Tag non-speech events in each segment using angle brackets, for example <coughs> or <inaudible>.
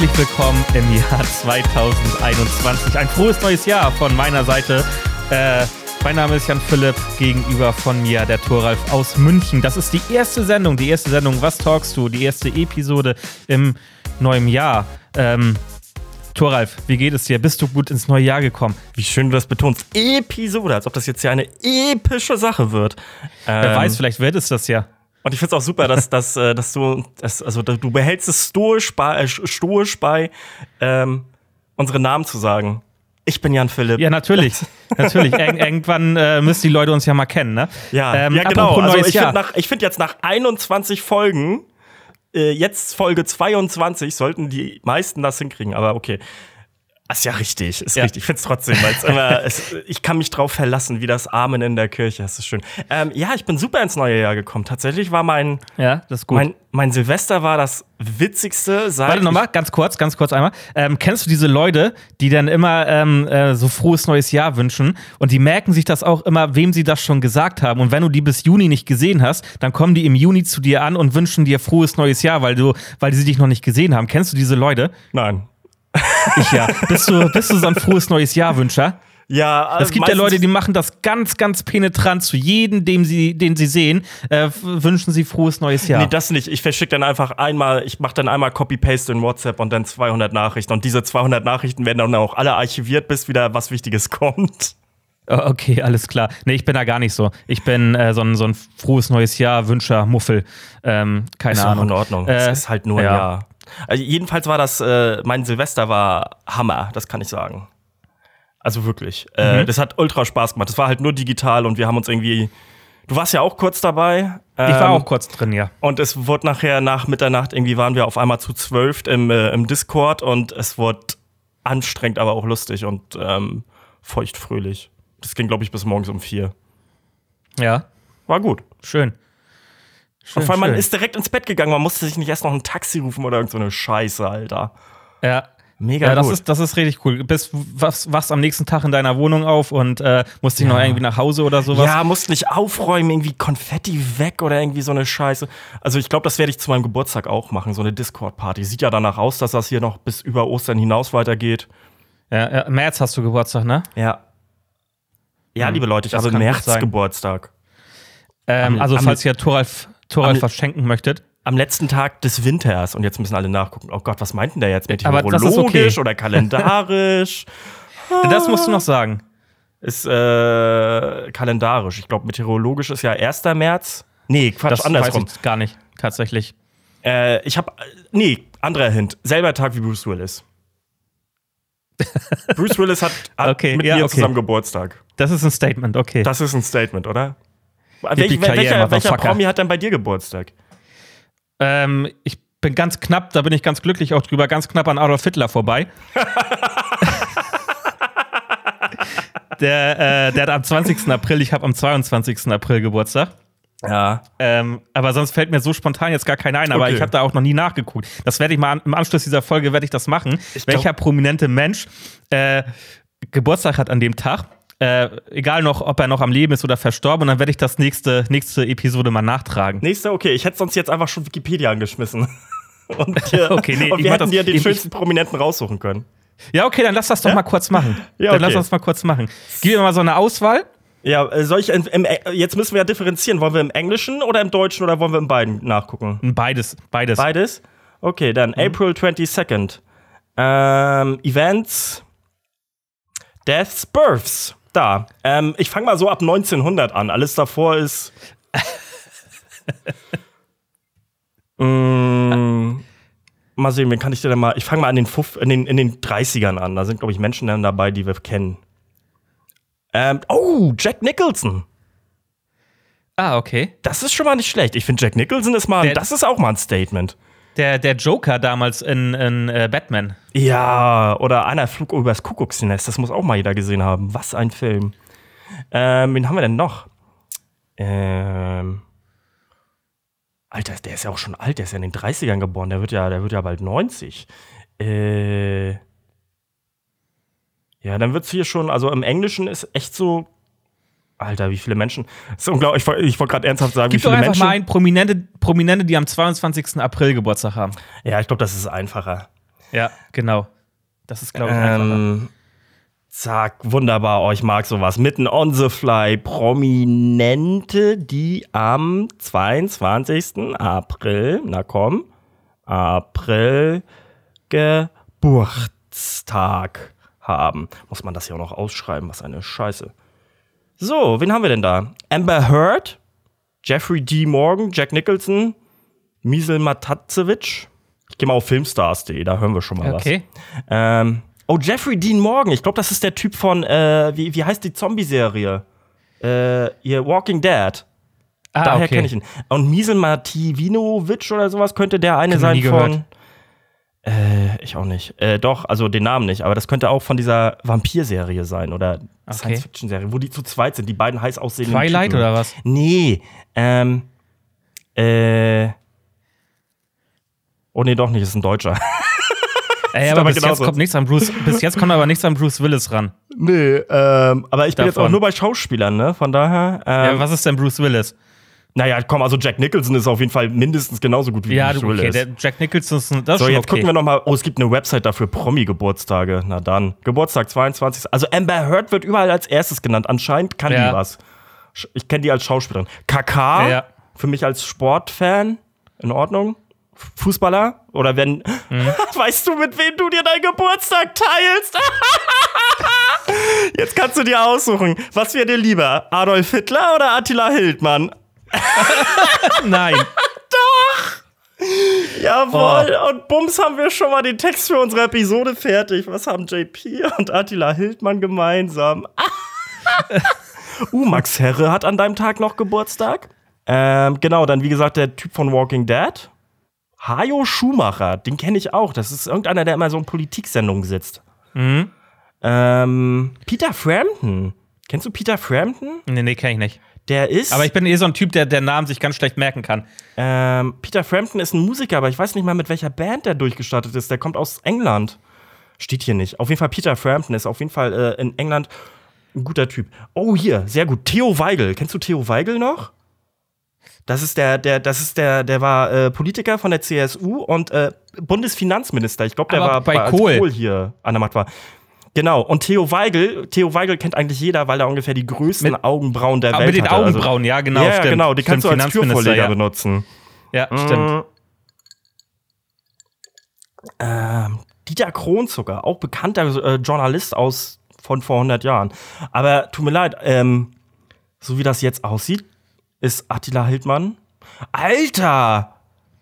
herzlich willkommen im Jahr 2021. Ein frohes neues Jahr von meiner Seite. Äh, mein Name ist Jan Philipp, gegenüber von mir der Toralf aus München. Das ist die erste Sendung, die erste Sendung Was talkst du? Die erste Episode im neuen Jahr. Ähm, Toralf, wie geht es dir? Bist du gut ins neue Jahr gekommen? Wie schön du das betonst. Episode, als ob das jetzt ja eine epische Sache wird. Wer ähm, weiß, vielleicht wird es das ja. Und ich finde es auch super, dass, dass, äh, dass du, dass, also du behältst es stoisch bei, äh, stoisch bei ähm, unsere Namen zu sagen. Ich bin Jan Philipp. Ja, natürlich. <laughs> natürlich. Ir irgendwann äh, müssen die Leute uns ja mal kennen, ne? Ja, ähm, ja genau. Also ich finde find jetzt nach 21 Folgen, äh, jetzt Folge 22, sollten die meisten das hinkriegen, aber okay. Ist ja richtig, ist ja. richtig. Ich finde es trotzdem, weil <laughs> immer, ich kann mich drauf verlassen, wie das Amen in der Kirche. Das ist schön. Ähm, ja, ich bin super ins neue Jahr gekommen. Tatsächlich war mein, ja, das ist gut. Mein, mein Silvester war das witzigste seit. Warte nochmal, ganz kurz, ganz kurz einmal. Ähm, kennst du diese Leute, die dann immer ähm, äh, so frohes neues Jahr wünschen und die merken sich das auch immer, wem sie das schon gesagt haben. Und wenn du die bis Juni nicht gesehen hast, dann kommen die im Juni zu dir an und wünschen dir frohes neues Jahr, weil du, weil die dich noch nicht gesehen haben. Kennst du diese Leute? Nein. Ich ja. Bist du, bist du so ein frohes neues Jahr-Wünscher? Ja, es gibt ja Leute, die machen das ganz, ganz penetrant zu jedem, dem sie, den sie sehen, äh, wünschen sie frohes neues Jahr. Nee, das nicht. Ich verschicke dann einfach einmal, ich mache dann einmal Copy-Paste in WhatsApp und dann 200 Nachrichten. Und diese 200 Nachrichten werden dann auch alle archiviert, bis wieder was Wichtiges <laughs> kommt. Oh, okay, alles klar. Nee, ich bin da gar nicht so. Ich bin äh, so, ein, so ein frohes neues Jahr, Wünscher, Muffel. Ähm, keine ist Ahnung. Ist in Ordnung. Äh, es ist halt nur ja. ein Jahr. Also jedenfalls war das, äh, mein Silvester war Hammer, das kann ich sagen. Also wirklich. Äh, mhm. Äh, das hat ultra Spaß gemacht. Das war halt nur digital und wir haben uns irgendwie. Du warst ja auch kurz dabei. Ähm, ich war ähm, auch kurz drin, ja. Und es wurde nachher nach Mitternacht, irgendwie waren wir auf einmal zu zwölf im, äh, im Discord und es wurde anstrengend, aber auch lustig und ähm, feuchtfröhlich. Das ging, glaube ich, bis morgens um vier. Ja. War gut. Schön. Schön, Vor allem, man ist direkt ins Bett gegangen, man musste sich nicht erst noch ein Taxi rufen oder irgendeine so Scheiße, Alter. Ja. Mega ja, das gut. ist, das ist richtig cool. Bist was, wachst am nächsten Tag in deiner Wohnung auf und äh, musst dich ja. noch irgendwie nach Hause oder sowas. Ja, musst nicht aufräumen, irgendwie Konfetti weg oder irgendwie so eine Scheiße. Also ich glaube, das werde ich zu meinem Geburtstag auch machen, so eine Discord-Party. Sieht ja danach aus, dass das hier noch bis über Ostern hinaus weitergeht. Ja, ja März hast du Geburtstag, ne? Ja. Ja, hm, liebe Leute, ich habe März Geburtstag. Ähm, also, falls ihr Thoralf Torwald verschenken möchtet. Am letzten Tag des Winters und jetzt müssen alle nachgucken. Oh Gott, was meinten der jetzt? Meteorologisch okay. oder kalendarisch? <laughs> das musst du noch sagen. Ist äh, kalendarisch. Ich glaube, meteorologisch ist ja 1. März. Nee, Quatsch, das andersrum. Weiß ich gar nicht, tatsächlich. Äh, ich habe nee, anderer Hint. Selber Tag wie Bruce Willis. <laughs> Bruce Willis hat, hat okay, mit ja, mir okay. zusammen Geburtstag. Das ist ein Statement, okay. Das ist ein Statement, oder? Welch, welcher, welcher Promi hat denn bei dir Geburtstag? Ähm, ich bin ganz knapp, da bin ich ganz glücklich auch drüber, ganz knapp an Adolf Hitler vorbei. <laughs> der, äh, der hat am 20. April, ich habe am 22. April Geburtstag. Ja. Ähm, aber sonst fällt mir so spontan jetzt gar keiner ein. Aber okay. ich habe da auch noch nie nachgeguckt. Das werde ich mal an, im Anschluss dieser Folge werde ich das machen. Ich Welcher prominente Mensch äh, Geburtstag hat an dem Tag? Äh, egal noch, ob er noch am Leben ist oder verstorben, und dann werde ich das nächste, nächste Episode mal nachtragen. Nächste, okay. Ich hätte sonst jetzt einfach schon Wikipedia angeschmissen. <laughs> und, dir, <laughs> okay, nee, und wir hätten dir den schönsten Prominenten raussuchen können. Ja, okay, dann lass das doch ja? mal kurz machen. Ja, okay. Dann lass uns mal kurz machen. Gib mir mal so eine Auswahl. Ja, äh, soll ich im, im, jetzt müssen wir ja differenzieren. Wollen wir im Englischen oder im Deutschen oder wollen wir in beiden nachgucken? Beides, beides. Beides? Okay, dann mhm. April 22nd. Ähm, Events, Deaths, Births da. Ähm, ich fange mal so ab 1900 an. Alles davor ist. <laughs> mm, mal sehen, wen kann ich dir denn mal. Ich fange mal an den Fuff, in, den, in den 30ern an. Da sind, glaube ich, Menschen dann dabei, die wir kennen. Ähm, oh, Jack Nicholson. Ah, okay. Das ist schon mal nicht schlecht. Ich finde, Jack Nicholson ist mal. Der, das ist auch mal ein Statement. Der, der Joker damals in, in äh, Batman. Ja, oder einer flog übers Kuckucksnest. Das muss auch mal jeder gesehen haben. Was ein Film. Ähm, wen haben wir denn noch? Ähm. Alter, der ist ja auch schon alt, der ist ja in den 30ern geboren, der wird ja, der wird ja bald 90. Äh. Ja, dann wird es hier schon, also im Englischen ist echt so Alter, wie viele Menschen. Das ist unglaublich. Ich, ich wollte gerade ernsthaft sagen, Gib wie viele doch einfach Menschen. mal ein Prominente, Prominente, die am 22. April Geburtstag haben. Ja, ich glaube, das ist einfacher. Ja, genau. Das ist, glaube ich, ähm, Zack, wunderbar. Oh, ich mag sowas. Mitten on the fly. Prominente, die am 22. April, na komm, April Geburtstag haben. Muss man das hier auch noch ausschreiben? Was eine Scheiße. So, wen haben wir denn da? Amber Heard, Jeffrey D. Morgan, Jack Nicholson, Misel Matatzewitsch. Ich gehe mal auf filmstars.de, da hören wir schon mal okay. was. Ähm, Oh, Jeffrey Dean Morgan. Ich glaube, das ist der Typ von, äh, wie, wie heißt die Zombie-Serie? Äh, hier, Walking Dead. Ah, Daher okay. kenne ich ihn. Und Misel Mativinovic oder sowas könnte der eine Kann sein von. Äh, ich auch nicht. Äh, doch, also den Namen nicht, aber das könnte auch von dieser Vampir-Serie sein oder okay. Science-Fiction-Serie, wo die zu zweit sind, die beiden heiß aussehenden Twilight Typen. oder was? Nee, ähm, äh, oh nee, doch nicht, ist ein Deutscher. <laughs> Ey, aber bis jetzt kommt nichts an Bruce, bis jetzt kommt aber nichts an Bruce Willis ran. Nee, ähm, aber ich bin jetzt auch nur bei Schauspielern, ne? Von daher. Ähm, ja, was ist denn Bruce Willis? Naja, komm, also Jack Nicholson ist auf jeden Fall mindestens genauso gut wie ja, Bruce Willis. Ja, okay, der Jack Nicholson ist das So, jetzt okay. gucken wir noch mal. Oh, es gibt eine Website dafür, Promi-Geburtstage. Na dann. Geburtstag 22. Also Amber Heard wird überall als erstes genannt. Anscheinend kann ja. die was. Ich kenne die als Schauspielerin. KK, ja. für mich als Sportfan, in Ordnung. Fußballer oder wenn, mhm. <laughs> weißt du, mit wem du dir deinen Geburtstag teilst? <laughs> Jetzt kannst du dir aussuchen, was wäre dir lieber, Adolf Hitler oder Attila Hildmann? <laughs> Nein. Doch. Jawohl. Oh. Und bums haben wir schon mal den Text für unsere Episode fertig. Was haben JP und Attila Hildmann gemeinsam? <laughs> uh, Max Herre hat an deinem Tag noch Geburtstag. Ähm, genau, dann wie gesagt der Typ von Walking Dead. Hajo Schumacher, den kenne ich auch. Das ist irgendeiner, der immer so in Politiksendungen sitzt. Mhm. Ähm, Peter Frampton. Kennst du Peter Frampton? Nee, nee, kenn ich nicht. Der ist. Aber ich bin eh so ein Typ, der der Namen sich ganz schlecht merken kann. Ähm, Peter Frampton ist ein Musiker, aber ich weiß nicht mal, mit welcher Band der durchgestartet ist. Der kommt aus England. Steht hier nicht. Auf jeden Fall Peter Frampton ist auf jeden Fall äh, in England ein guter Typ. Oh, hier, sehr gut. Theo Weigel. Kennst du Theo Weigel noch? Das ist der, der, das ist der, der war äh, Politiker von der CSU und äh, Bundesfinanzminister. Ich glaube, der Aber war bei Kohl. Kohl hier an der Macht war. Genau, und Theo Weigel, Theo Weigel kennt eigentlich jeder, weil er ungefähr die größten mit, Augenbrauen der Welt hat. Mit den hatte. Also Augenbrauen, also, ja, genau. Ja, stimmt. genau, die kannst du als Türvorleger ja. benutzen. Ja, stimmt. Ähm, Dieter Kronzucker, auch bekannter äh, Journalist aus von vor 100 Jahren. Aber tut mir leid, ähm, so wie das jetzt aussieht, ist Attila Hildmann. Alter!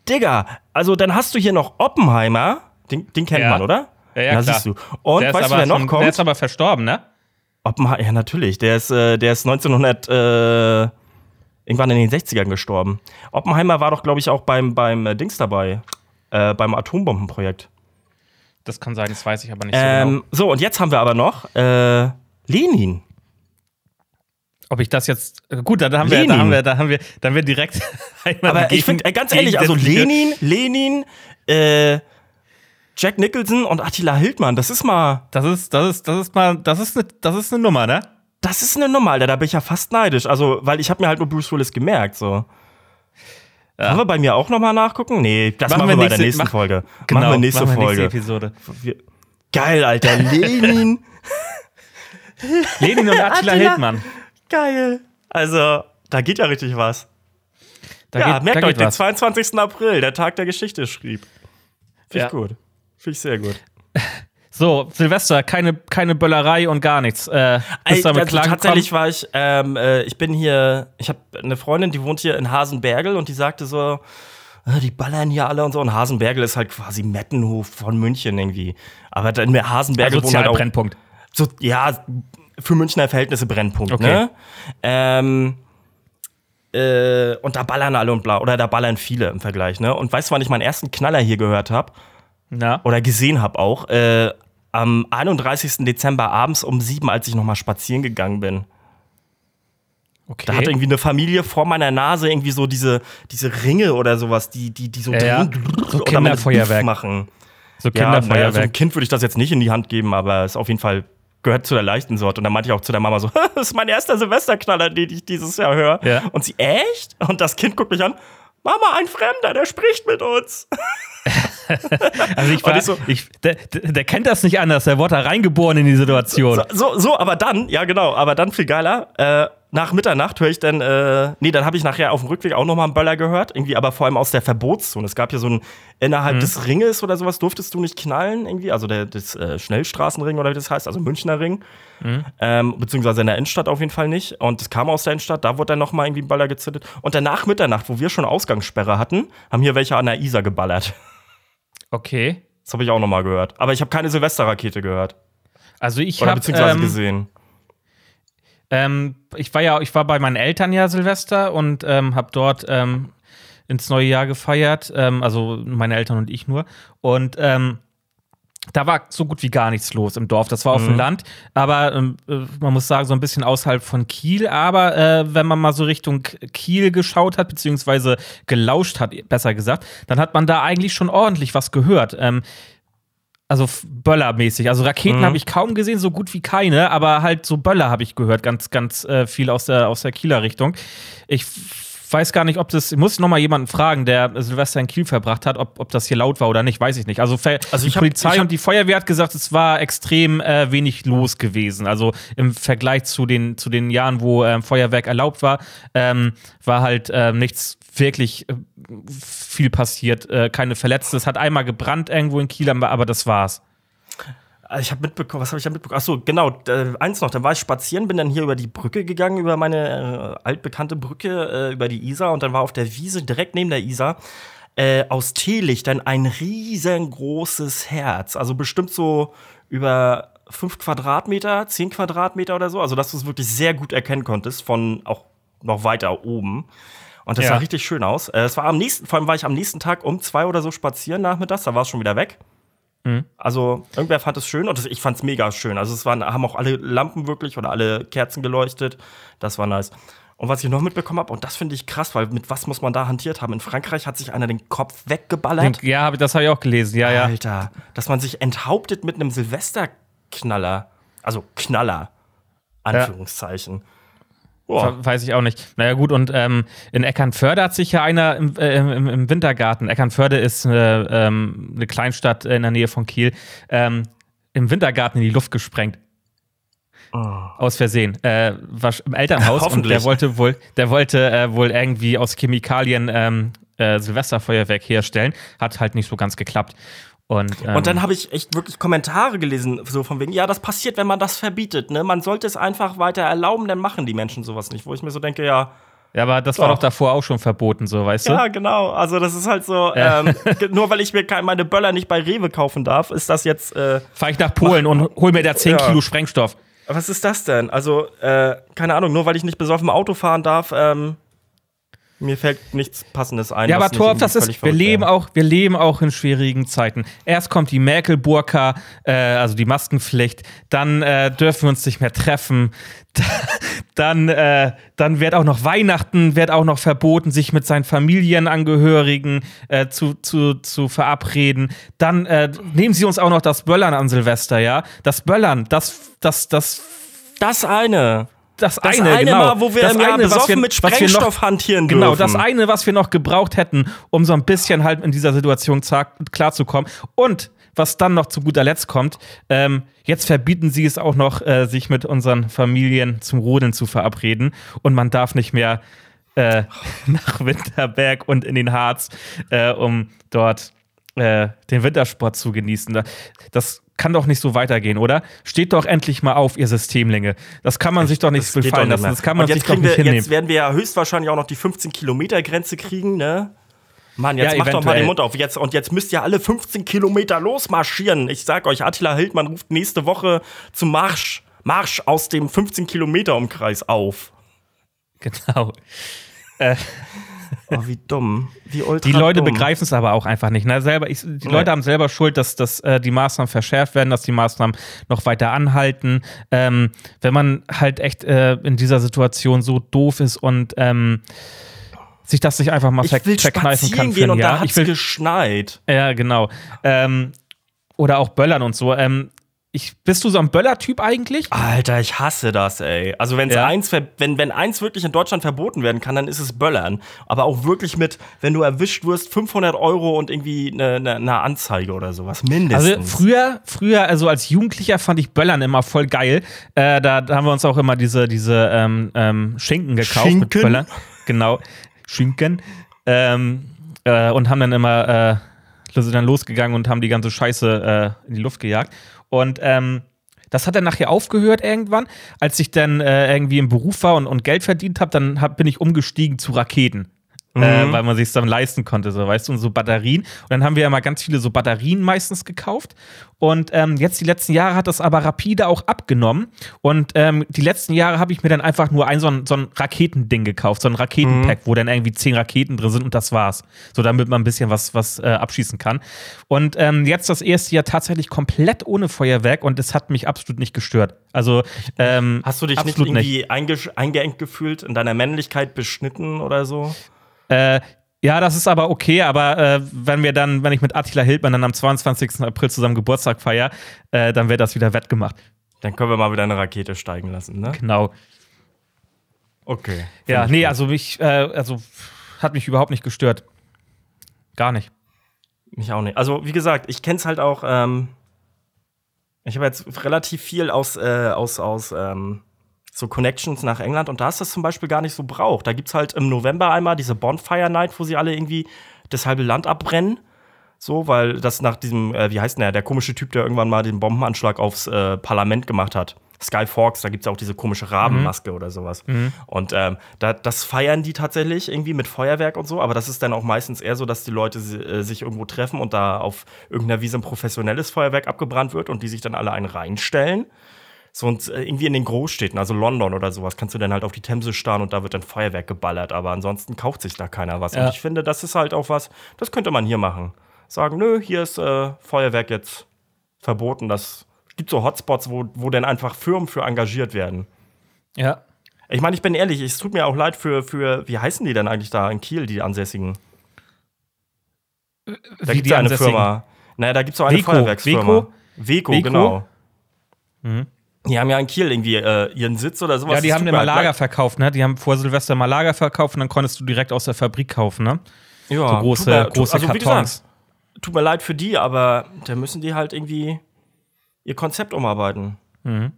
Digga, also dann hast du hier noch Oppenheimer. Den, den kennt ja. man, oder? Ja, ja, Na, klar. du. Und weißt du, wer noch kommt? Der ist aber verstorben, ne? Oppenheimer, ja, natürlich. Der ist, äh, der ist 1900, äh, irgendwann in den 60ern gestorben. Oppenheimer war doch, glaube ich, auch beim, beim äh, Dings dabei. Äh, beim Atombombenprojekt. Das kann sein, das weiß ich aber nicht so ähm, genau. So, und jetzt haben wir aber noch äh, Lenin. Ob ich das jetzt gut, dann haben wir, da haben wir, da haben wir, dann wir direkt. <laughs> Aber ich finde, äh, ganz ehrlich, also Lenin, Lenin, äh, Jack Nicholson und Attila Hildmann, das ist mal, das ist, das ist, das ist mal, das ist eine, das ist eine Nummer, ne? Das ist eine Nummer, Alter, da bin ich ja fast neidisch. Also, weil ich habe mir halt nur Bruce Willis gemerkt, so. Ja. Wollen wir bei mir auch nochmal nachgucken? Nee, das machen, machen wir, nächste, bei der nächsten mach, Folge. Genau, machen wir nächste machen wir Folge. Nächste Episode. Geil, Alter. Lenin. <laughs> Lenin und Attila, Attila Hildmann. Geil. Also, da geht ja richtig was. Da ja, geht, merkt euch, den 22. April, der Tag der Geschichte schrieb. Finde ich ja. gut. Finde ich sehr gut. So, Silvester, keine, keine Böllerei und gar nichts. Äh, bist Ey, also tatsächlich war ich, ähm, äh, ich bin hier, ich habe eine Freundin, die wohnt hier in Hasenbergel und die sagte so, äh, die ballern hier alle und so. Und Hasenbergel ist halt quasi Mettenhof von München irgendwie. Aber dann mehr Hasenbergel also halt auch, Brennpunkt. So, ja, für Münchner Verhältnisse Brennpunkt. Okay. Ne? Ähm, äh, und da ballern alle und bla. Oder da ballern viele im Vergleich. Ne? Und weißt du, wann ich meinen ersten Knaller hier gehört habe? Oder gesehen habe auch? Äh, am 31. Dezember abends um sieben, als ich nochmal spazieren gegangen bin. Okay. Da hat irgendwie eine Familie vor meiner Nase irgendwie so diese, diese Ringe oder sowas, die, die, die so, ja, ja. so Kinderfeuerwerk machen. So Kinderfeuerwerk. Ja, also ein Kind würde ich das jetzt nicht in die Hand geben, aber es ist auf jeden Fall gehört zu der leichten Sorte. Und dann meinte ich auch zu der Mama so, <laughs> das ist mein erster Silvesterknaller, den ich dieses Jahr höre. Ja. Und sie, echt? Und das Kind guckt mich an, Mama, ein Fremder, der spricht mit uns. <laughs> also ich war, so, ich, der, der, kennt das nicht anders, der wurde da reingeboren in die Situation. So, so, so, aber dann, ja genau, aber dann viel geiler, äh, nach Mitternacht höre ich dann, äh, nee, dann habe ich nachher auf dem Rückweg auch nochmal einen Böller gehört, irgendwie, aber vor allem aus der Verbotszone. Es gab hier so ein, innerhalb mhm. des Ringes oder sowas durftest du nicht knallen, irgendwie, also der, des äh, Schnellstraßenring oder wie das heißt, also Münchner Ring, mhm. ähm, beziehungsweise in der Innenstadt auf jeden Fall nicht. Und es kam aus der Innenstadt, da wurde dann nochmal irgendwie ein Böller gezündet. Und danach Mitternacht, wo wir schon Ausgangssperre hatten, haben hier welche an der Isar geballert. Okay. Das habe ich auch nochmal gehört. Aber ich habe keine Silvesterrakete gehört. Also ich habe beziehungsweise ähm, gesehen. Ähm, ich war ja, ich war bei meinen Eltern ja Silvester und ähm, habe dort ähm, ins neue Jahr gefeiert. Ähm, also meine Eltern und ich nur. Und ähm, da war so gut wie gar nichts los im Dorf. Das war auf mhm. dem Land, aber ähm, äh, man muss sagen, so ein bisschen außerhalb von Kiel. Aber äh, wenn man mal so Richtung Kiel geschaut hat, beziehungsweise gelauscht hat, besser gesagt, dann hat man da eigentlich schon ordentlich was gehört. Also Böller-mäßig. Also Raketen mhm. habe ich kaum gesehen, so gut wie keine, aber halt so Böller habe ich gehört, ganz, ganz äh, viel aus der, aus der Kieler Richtung. Ich weiß gar nicht, ob das, ich muss noch mal jemanden fragen, der Silvester in Kiel verbracht hat, ob, ob das hier laut war oder nicht, weiß ich nicht. Also, also die hab, Polizei und die Feuerwehr hat gesagt, es war extrem äh, wenig los gewesen. Also im Vergleich zu den, zu den Jahren, wo ähm, Feuerwerk erlaubt war, ähm, war halt äh, nichts wirklich äh, viel passiert. Äh, keine Verletzte. Es hat einmal gebrannt irgendwo in Kiel, aber das war's. Also ich habe mitbekommen, was habe ich da mitbekommen? Achso, genau, äh, eins noch, dann war ich spazieren, bin dann hier über die Brücke gegangen, über meine äh, altbekannte Brücke, äh, über die Isar und dann war auf der Wiese direkt neben der Isar äh, aus Teelichtern ein riesengroßes Herz. Also bestimmt so über fünf Quadratmeter, zehn Quadratmeter oder so. Also, dass du es wirklich sehr gut erkennen konntest, von auch noch weiter oben. Und das ja. sah richtig schön aus. Äh, es war am nächsten, vor allem war ich am nächsten Tag um zwei oder so spazieren nachmittags, da war es schon wieder weg. Mhm. Also irgendwer fand es schön und ich fand es mega schön. Also es waren, haben auch alle Lampen wirklich oder alle Kerzen geleuchtet. Das war nice. Und was ich noch mitbekommen habe, und das finde ich krass, weil mit was muss man da hantiert haben? In Frankreich hat sich einer den Kopf weggeballert. Ja, das habe ich auch gelesen, ja, ja. Alter, dass man sich enthauptet mit einem Silvesterknaller. Also Knaller. Anführungszeichen. Ja. Boah. Weiß ich auch nicht. Naja, gut, und ähm, in Eckernförde hat sich ja einer im, äh, im, im Wintergarten, Eckernförde ist äh, ähm, eine Kleinstadt in der Nähe von Kiel, ähm, im Wintergarten in die Luft gesprengt. Oh. Aus Versehen. Äh, war im Elternhaus und der wollte wohl, der wollte äh, wohl irgendwie aus Chemikalien ähm, äh, Silvesterfeuerwerk herstellen. Hat halt nicht so ganz geklappt. Und, ähm, und dann habe ich echt wirklich Kommentare gelesen, so von wegen, ja, das passiert, wenn man das verbietet, ne? Man sollte es einfach weiter erlauben, dann machen die Menschen sowas nicht. Wo ich mir so denke, ja. Ja, aber das doch. war doch davor auch schon verboten, so, weißt du? Ja, genau. Also, das ist halt so, ja. ähm, <laughs> nur weil ich mir meine Böller nicht bei Rewe kaufen darf, ist das jetzt. Äh, Fahr ich nach Polen mach, und hol mir da 10 ja. Kilo Sprengstoff. Was ist das denn? Also, äh, keine Ahnung, nur weil ich nicht besoffen Auto fahren darf, ähm, mir fällt nichts Passendes ein. Ja, aber Torf, das ist, wir leben, auch, wir leben auch in schwierigen Zeiten. Erst kommt die Merkel-Burka, äh, also die Maskenpflicht, dann äh, dürfen wir uns nicht mehr treffen, <laughs> dann, äh, dann wird auch noch Weihnachten, wird auch noch verboten, sich mit seinen Familienangehörigen äh, zu, zu, zu verabreden. Dann äh, nehmen sie uns auch noch das Böllern an Silvester, ja? Das Böllern, das, das, das. Das eine das, das eine, eine genau, Mal, wo wir das im eine, besoffen wir, mit Sprengstoff noch, hantieren dürfen. Genau, das eine, was wir noch gebraucht hätten, um so ein bisschen halt in dieser Situation klarzukommen. Und was dann noch zu guter Letzt kommt, ähm, jetzt verbieten sie es auch noch, äh, sich mit unseren Familien zum Rodeln zu verabreden. Und man darf nicht mehr äh, <laughs> nach Winterberg und in den Harz, äh, um dort äh, den Wintersport zu genießen. Das kann doch nicht so weitergehen, oder? Steht doch endlich mal auf, ihr Systemlinge. Das kann man sich doch nicht befallen lassen. Das kann man sich doch nicht wir, hinnehmen. Jetzt werden wir ja höchstwahrscheinlich auch noch die 15-Kilometer-Grenze kriegen, ne? Mann, jetzt ja, macht doch mal den Mund auf. Jetzt, und jetzt müsst ihr alle 15 Kilometer losmarschieren. Ich sag euch, Attila Hildmann ruft nächste Woche zum Marsch, Marsch aus dem 15 Kilometer Umkreis auf. Genau. äh, Oh, wie dumm. Wie ultra Die Leute begreifen es aber auch einfach nicht. Ne? Selber, ich, die nee. Leute haben selber Schuld, dass, dass äh, die Maßnahmen verschärft werden, dass die Maßnahmen noch weiter anhalten. Ähm, wenn man halt echt äh, in dieser Situation so doof ist und ähm, sich das nicht einfach mal ver verkneifen kann. Gehen und da hat es geschneit. Ja, genau. Ähm, oder auch Böllern und so. Ähm, ich, bist du so ein Böller-Typ eigentlich? Alter, ich hasse das, ey. Also wenn's ja. eins, wenn, wenn eins wirklich in Deutschland verboten werden kann, dann ist es Böllern. Aber auch wirklich mit, wenn du erwischt wirst, 500 Euro und irgendwie eine, eine, eine Anzeige oder sowas. Mindestens. Also früher, früher, also als Jugendlicher fand ich Böllern immer voll geil. Äh, da, da, haben wir uns auch immer diese, diese ähm, ähm, Schinken gekauft Schinken? mit Böllern. Genau, Schinken. Ähm, äh, und haben dann immer, äh, sind dann losgegangen und haben die ganze Scheiße äh, in die Luft gejagt. Und ähm, das hat dann nachher aufgehört irgendwann. Als ich dann äh, irgendwie im Beruf war und, und Geld verdient habe, dann hab, bin ich umgestiegen zu Raketen. Äh, mhm. Äh, weil man sich dann leisten konnte, so weißt du, und so Batterien. Und dann haben wir ja mal ganz viele so Batterien meistens gekauft. Und ähm, jetzt die letzten Jahre hat das aber rapide auch abgenommen. Und ähm, die letzten Jahre habe ich mir dann einfach nur ein so ein, so ein Raketending gekauft, so ein Raketenpack, mhm. wo dann irgendwie zehn Raketen drin sind und das war's. So damit man ein bisschen was, was äh, abschießen kann. Und ähm, jetzt das erste Jahr tatsächlich komplett ohne Feuerwerk und es hat mich absolut nicht gestört. Also ähm, hast du dich nicht irgendwie nicht. eingeengt gefühlt, in deiner Männlichkeit beschnitten oder so? Äh, ja, das ist aber okay, aber äh, wenn wir dann, wenn ich mit Attila Hildmann dann am 22. April zusammen Geburtstag feier, äh, dann wird das wieder wettgemacht. Dann können wir mal wieder eine Rakete steigen lassen, ne? Genau. Okay. Ja, nee, gut. also mich, äh, also hat mich überhaupt nicht gestört. Gar nicht. Mich auch nicht. Also, wie gesagt, ich kenn's halt auch, ähm, ich habe jetzt relativ viel aus, äh, aus, aus, ähm, so Connections nach England und da ist das zum Beispiel gar nicht so braucht. Da gibt es halt im November einmal diese Bonfire Night, wo sie alle irgendwie das halbe Land abbrennen. So, weil das nach diesem, äh, wie heißt denn der, der komische Typ, der irgendwann mal den Bombenanschlag aufs äh, Parlament gemacht hat. Sky Fox, da gibt es auch diese komische Rabenmaske mhm. oder sowas. Mhm. Und ähm, da, das feiern die tatsächlich irgendwie mit Feuerwerk und so, aber das ist dann auch meistens eher so, dass die Leute äh, sich irgendwo treffen und da auf irgendeiner Wiese ein professionelles Feuerwerk abgebrannt wird und die sich dann alle einen reinstellen. So und äh, irgendwie in den Großstädten, also London oder sowas, kannst du dann halt auf die Themse starren und da wird dann Feuerwerk geballert, aber ansonsten kauft sich da keiner was. Ja. Und ich finde, das ist halt auch was, das könnte man hier machen. Sagen, nö, hier ist äh, Feuerwerk jetzt verboten. Das gibt so Hotspots, wo, wo dann einfach Firmen für engagiert werden. Ja. Ich meine, ich bin ehrlich, es tut mir auch leid für, für, wie heißen die denn eigentlich da in Kiel, die Ansässigen? Da gibt es eine Firma. Naja, da gibt es auch eine. Feuerwerksfirma. Weco, Weco? genau. Mhm. Die haben ja in Kiel irgendwie äh, ihren Sitz oder sowas. Ja, die haben immer Lager verkauft, ne? Die haben vor Silvester mal Lager verkauft und dann konntest du direkt aus der Fabrik kaufen, ne? Ja, so große, mir, große also, Kartons. Gesagt, tut mir leid für die, aber da müssen die halt irgendwie ihr Konzept umarbeiten. Mhm.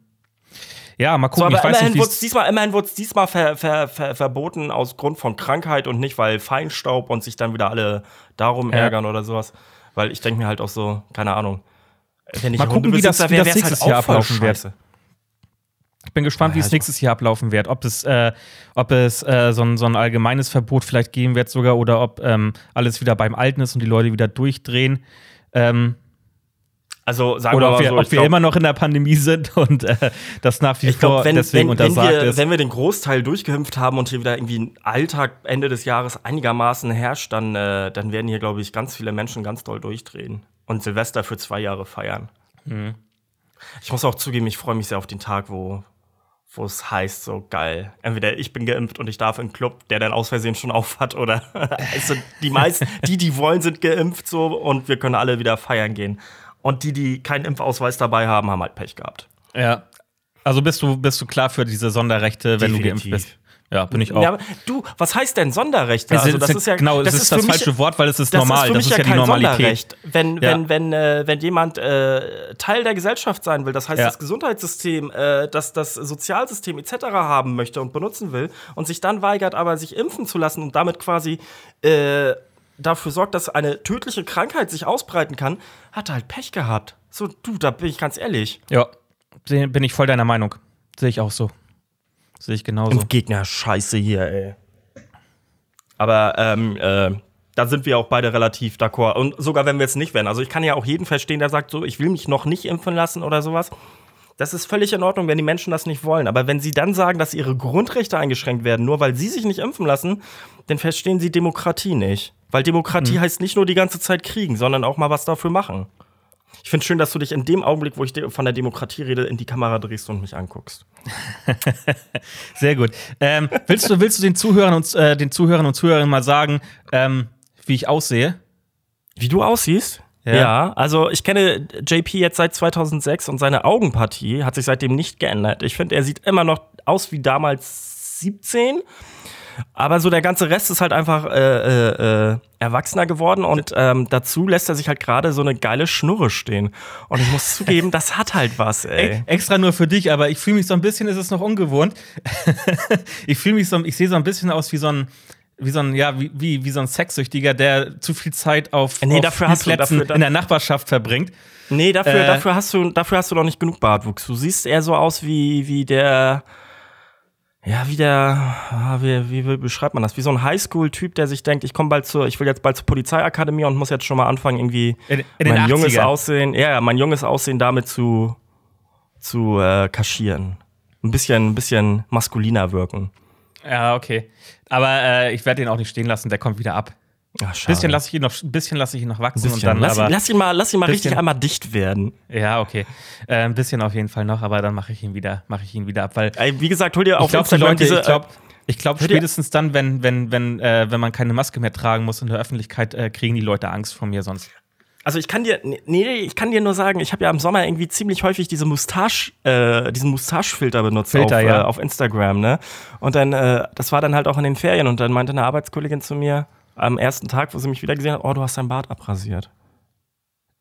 Ja, mal gucken. So, aber immerhin wurde es diesmal, immerhin diesmal ver, ver, ver, verboten aus Grund von Krankheit und nicht, weil Feinstaub und sich dann wieder alle darum ja. ärgern oder sowas. Weil ich denke mir halt auch so, keine Ahnung. Wenn ich mal gucken, wie das, wie das nächstes halt Jahr ablaufen wird. Ich bin gespannt, wie es nächstes Jahr ablaufen wird. Ob es, äh, ob es äh, so, ein, so ein allgemeines Verbot vielleicht geben wird sogar oder ob ähm, alles wieder beim Alten ist und die Leute wieder durchdrehen. Ähm, also sagen Oder wir ob wir, so, ob wir glaub, immer noch in der Pandemie sind <laughs> und äh, das nach wie vor wenn, deswegen wenn, untersagt wenn wir, ist. Wenn wir den Großteil durchgeimpft haben und hier wieder irgendwie ein Alltag Ende des Jahres einigermaßen herrscht, dann, äh, dann werden hier, glaube ich, ganz viele Menschen ganz doll durchdrehen und Silvester für zwei Jahre feiern. Mhm. Ich muss auch zugeben, ich freue mich sehr auf den Tag, wo wo es heißt, so geil. Entweder ich bin geimpft und ich darf in einen Club, der dann aus Versehen schon auf hat, oder <laughs> also die meisten, die, die wollen, sind geimpft so und wir können alle wieder feiern gehen. Und die, die keinen Impfausweis dabei haben, haben halt Pech gehabt. Ja. Also bist du, bist du klar für diese Sonderrechte, wenn Definitiv. du geimpft bist? Ja, bin ich auch. Ja, du, was heißt denn Sonderrechte? Also, das ist ja genau, das, ist, das falsche Wort, weil es ist normal. Das ist, das ist ja, ja die Normalität. Wenn, ja. wenn, wenn, äh, wenn jemand äh, Teil der Gesellschaft sein will, das heißt, das Gesundheitssystem, äh, das, das Sozialsystem etc. haben möchte und benutzen will und sich dann weigert, aber sich impfen zu lassen und damit quasi äh, dafür sorgt, dass eine tödliche Krankheit sich ausbreiten kann, hat er halt Pech gehabt. So, du, da bin ich ganz ehrlich. Ja, bin ich voll deiner Meinung. Sehe ich auch so. Sehe ich genauso. Gegner Scheiße hier, ey. Aber ähm, äh, da sind wir auch beide relativ d'accord. Und sogar wenn wir jetzt nicht wären. Also ich kann ja auch jeden verstehen, der sagt so, ich will mich noch nicht impfen lassen oder sowas. Das ist völlig in Ordnung, wenn die Menschen das nicht wollen. Aber wenn sie dann sagen, dass ihre Grundrechte eingeschränkt werden, nur weil sie sich nicht impfen lassen, dann verstehen sie Demokratie nicht. Weil Demokratie mhm. heißt nicht nur die ganze Zeit kriegen, sondern auch mal was dafür machen. Ich finde schön, dass du dich in dem Augenblick, wo ich von der Demokratie rede, in die Kamera drehst und mich anguckst. <laughs> Sehr gut. Ähm, willst, du, willst du den Zuhörern und, äh, den Zuhörern und Zuhörerinnen mal sagen, ähm, wie ich aussehe? Wie du aussiehst? Ja. ja. also ich kenne JP jetzt seit 2006 und seine Augenpartie hat sich seitdem nicht geändert. Ich finde, er sieht immer noch aus wie damals 17. Aber so der ganze Rest ist halt einfach äh, äh, äh, erwachsener geworden und ähm, dazu lässt er sich halt gerade so eine geile Schnurre stehen. Und ich muss <laughs> zugeben, das hat halt was, ey. Extra nur für dich, aber ich fühle mich so ein bisschen, ist es noch ungewohnt. <laughs> ich fühle mich so, ich sehe so ein bisschen aus wie so ein wie so ein, ja, wie, wie, wie so ein Sexsüchtiger, der zu viel Zeit auf, nee, auf dafür hast du, dafür, in der Nachbarschaft verbringt. Nee, dafür, äh, dafür, hast du, dafür hast du noch nicht genug Bartwuchs. Du siehst eher so aus wie, wie der, ja, wie der, ah, wie, wie, wie beschreibt man das? Wie so ein Highschool-Typ, der sich denkt, ich komme bald zur, ich will jetzt bald zur Polizeiakademie und muss jetzt schon mal anfangen, irgendwie in, in mein junges Aussehen, ja, mein junges Aussehen damit zu, zu äh, kaschieren. Ein bisschen, ein bisschen maskuliner wirken. Ja, okay. Aber äh, ich werde ihn auch nicht stehen lassen, der kommt wieder ab. Ach, schade. bisschen lasse ich ihn noch, ein bisschen lasse ich ihn noch wachsen und dann. Lass, aber lass ihn mal, lass ihn mal richtig einmal dicht werden. Ja, okay. Äh, ein bisschen auf jeden Fall noch, aber dann mache ich ihn wieder, mache ich ihn wieder ab, weil. Ey, wie gesagt, hol dir auf glaub, die Leute, diese, ich glaube, ich glaube spätestens dann, wenn, wenn, wenn, äh, wenn man keine Maske mehr tragen muss in der Öffentlichkeit, äh, kriegen die Leute Angst vor mir sonst. Also ich kann dir, nee, ich kann dir nur sagen, ich habe ja im Sommer irgendwie ziemlich häufig diese Mustache, äh, diesen Mustachefilter benutzt Filter, auf, ja. äh, auf Instagram, ne? Und dann, äh, das war dann halt auch in den Ferien und dann meinte eine Arbeitskollegin zu mir am ersten Tag, wo sie mich wieder gesehen hat, oh, du hast dein Bart abrasiert.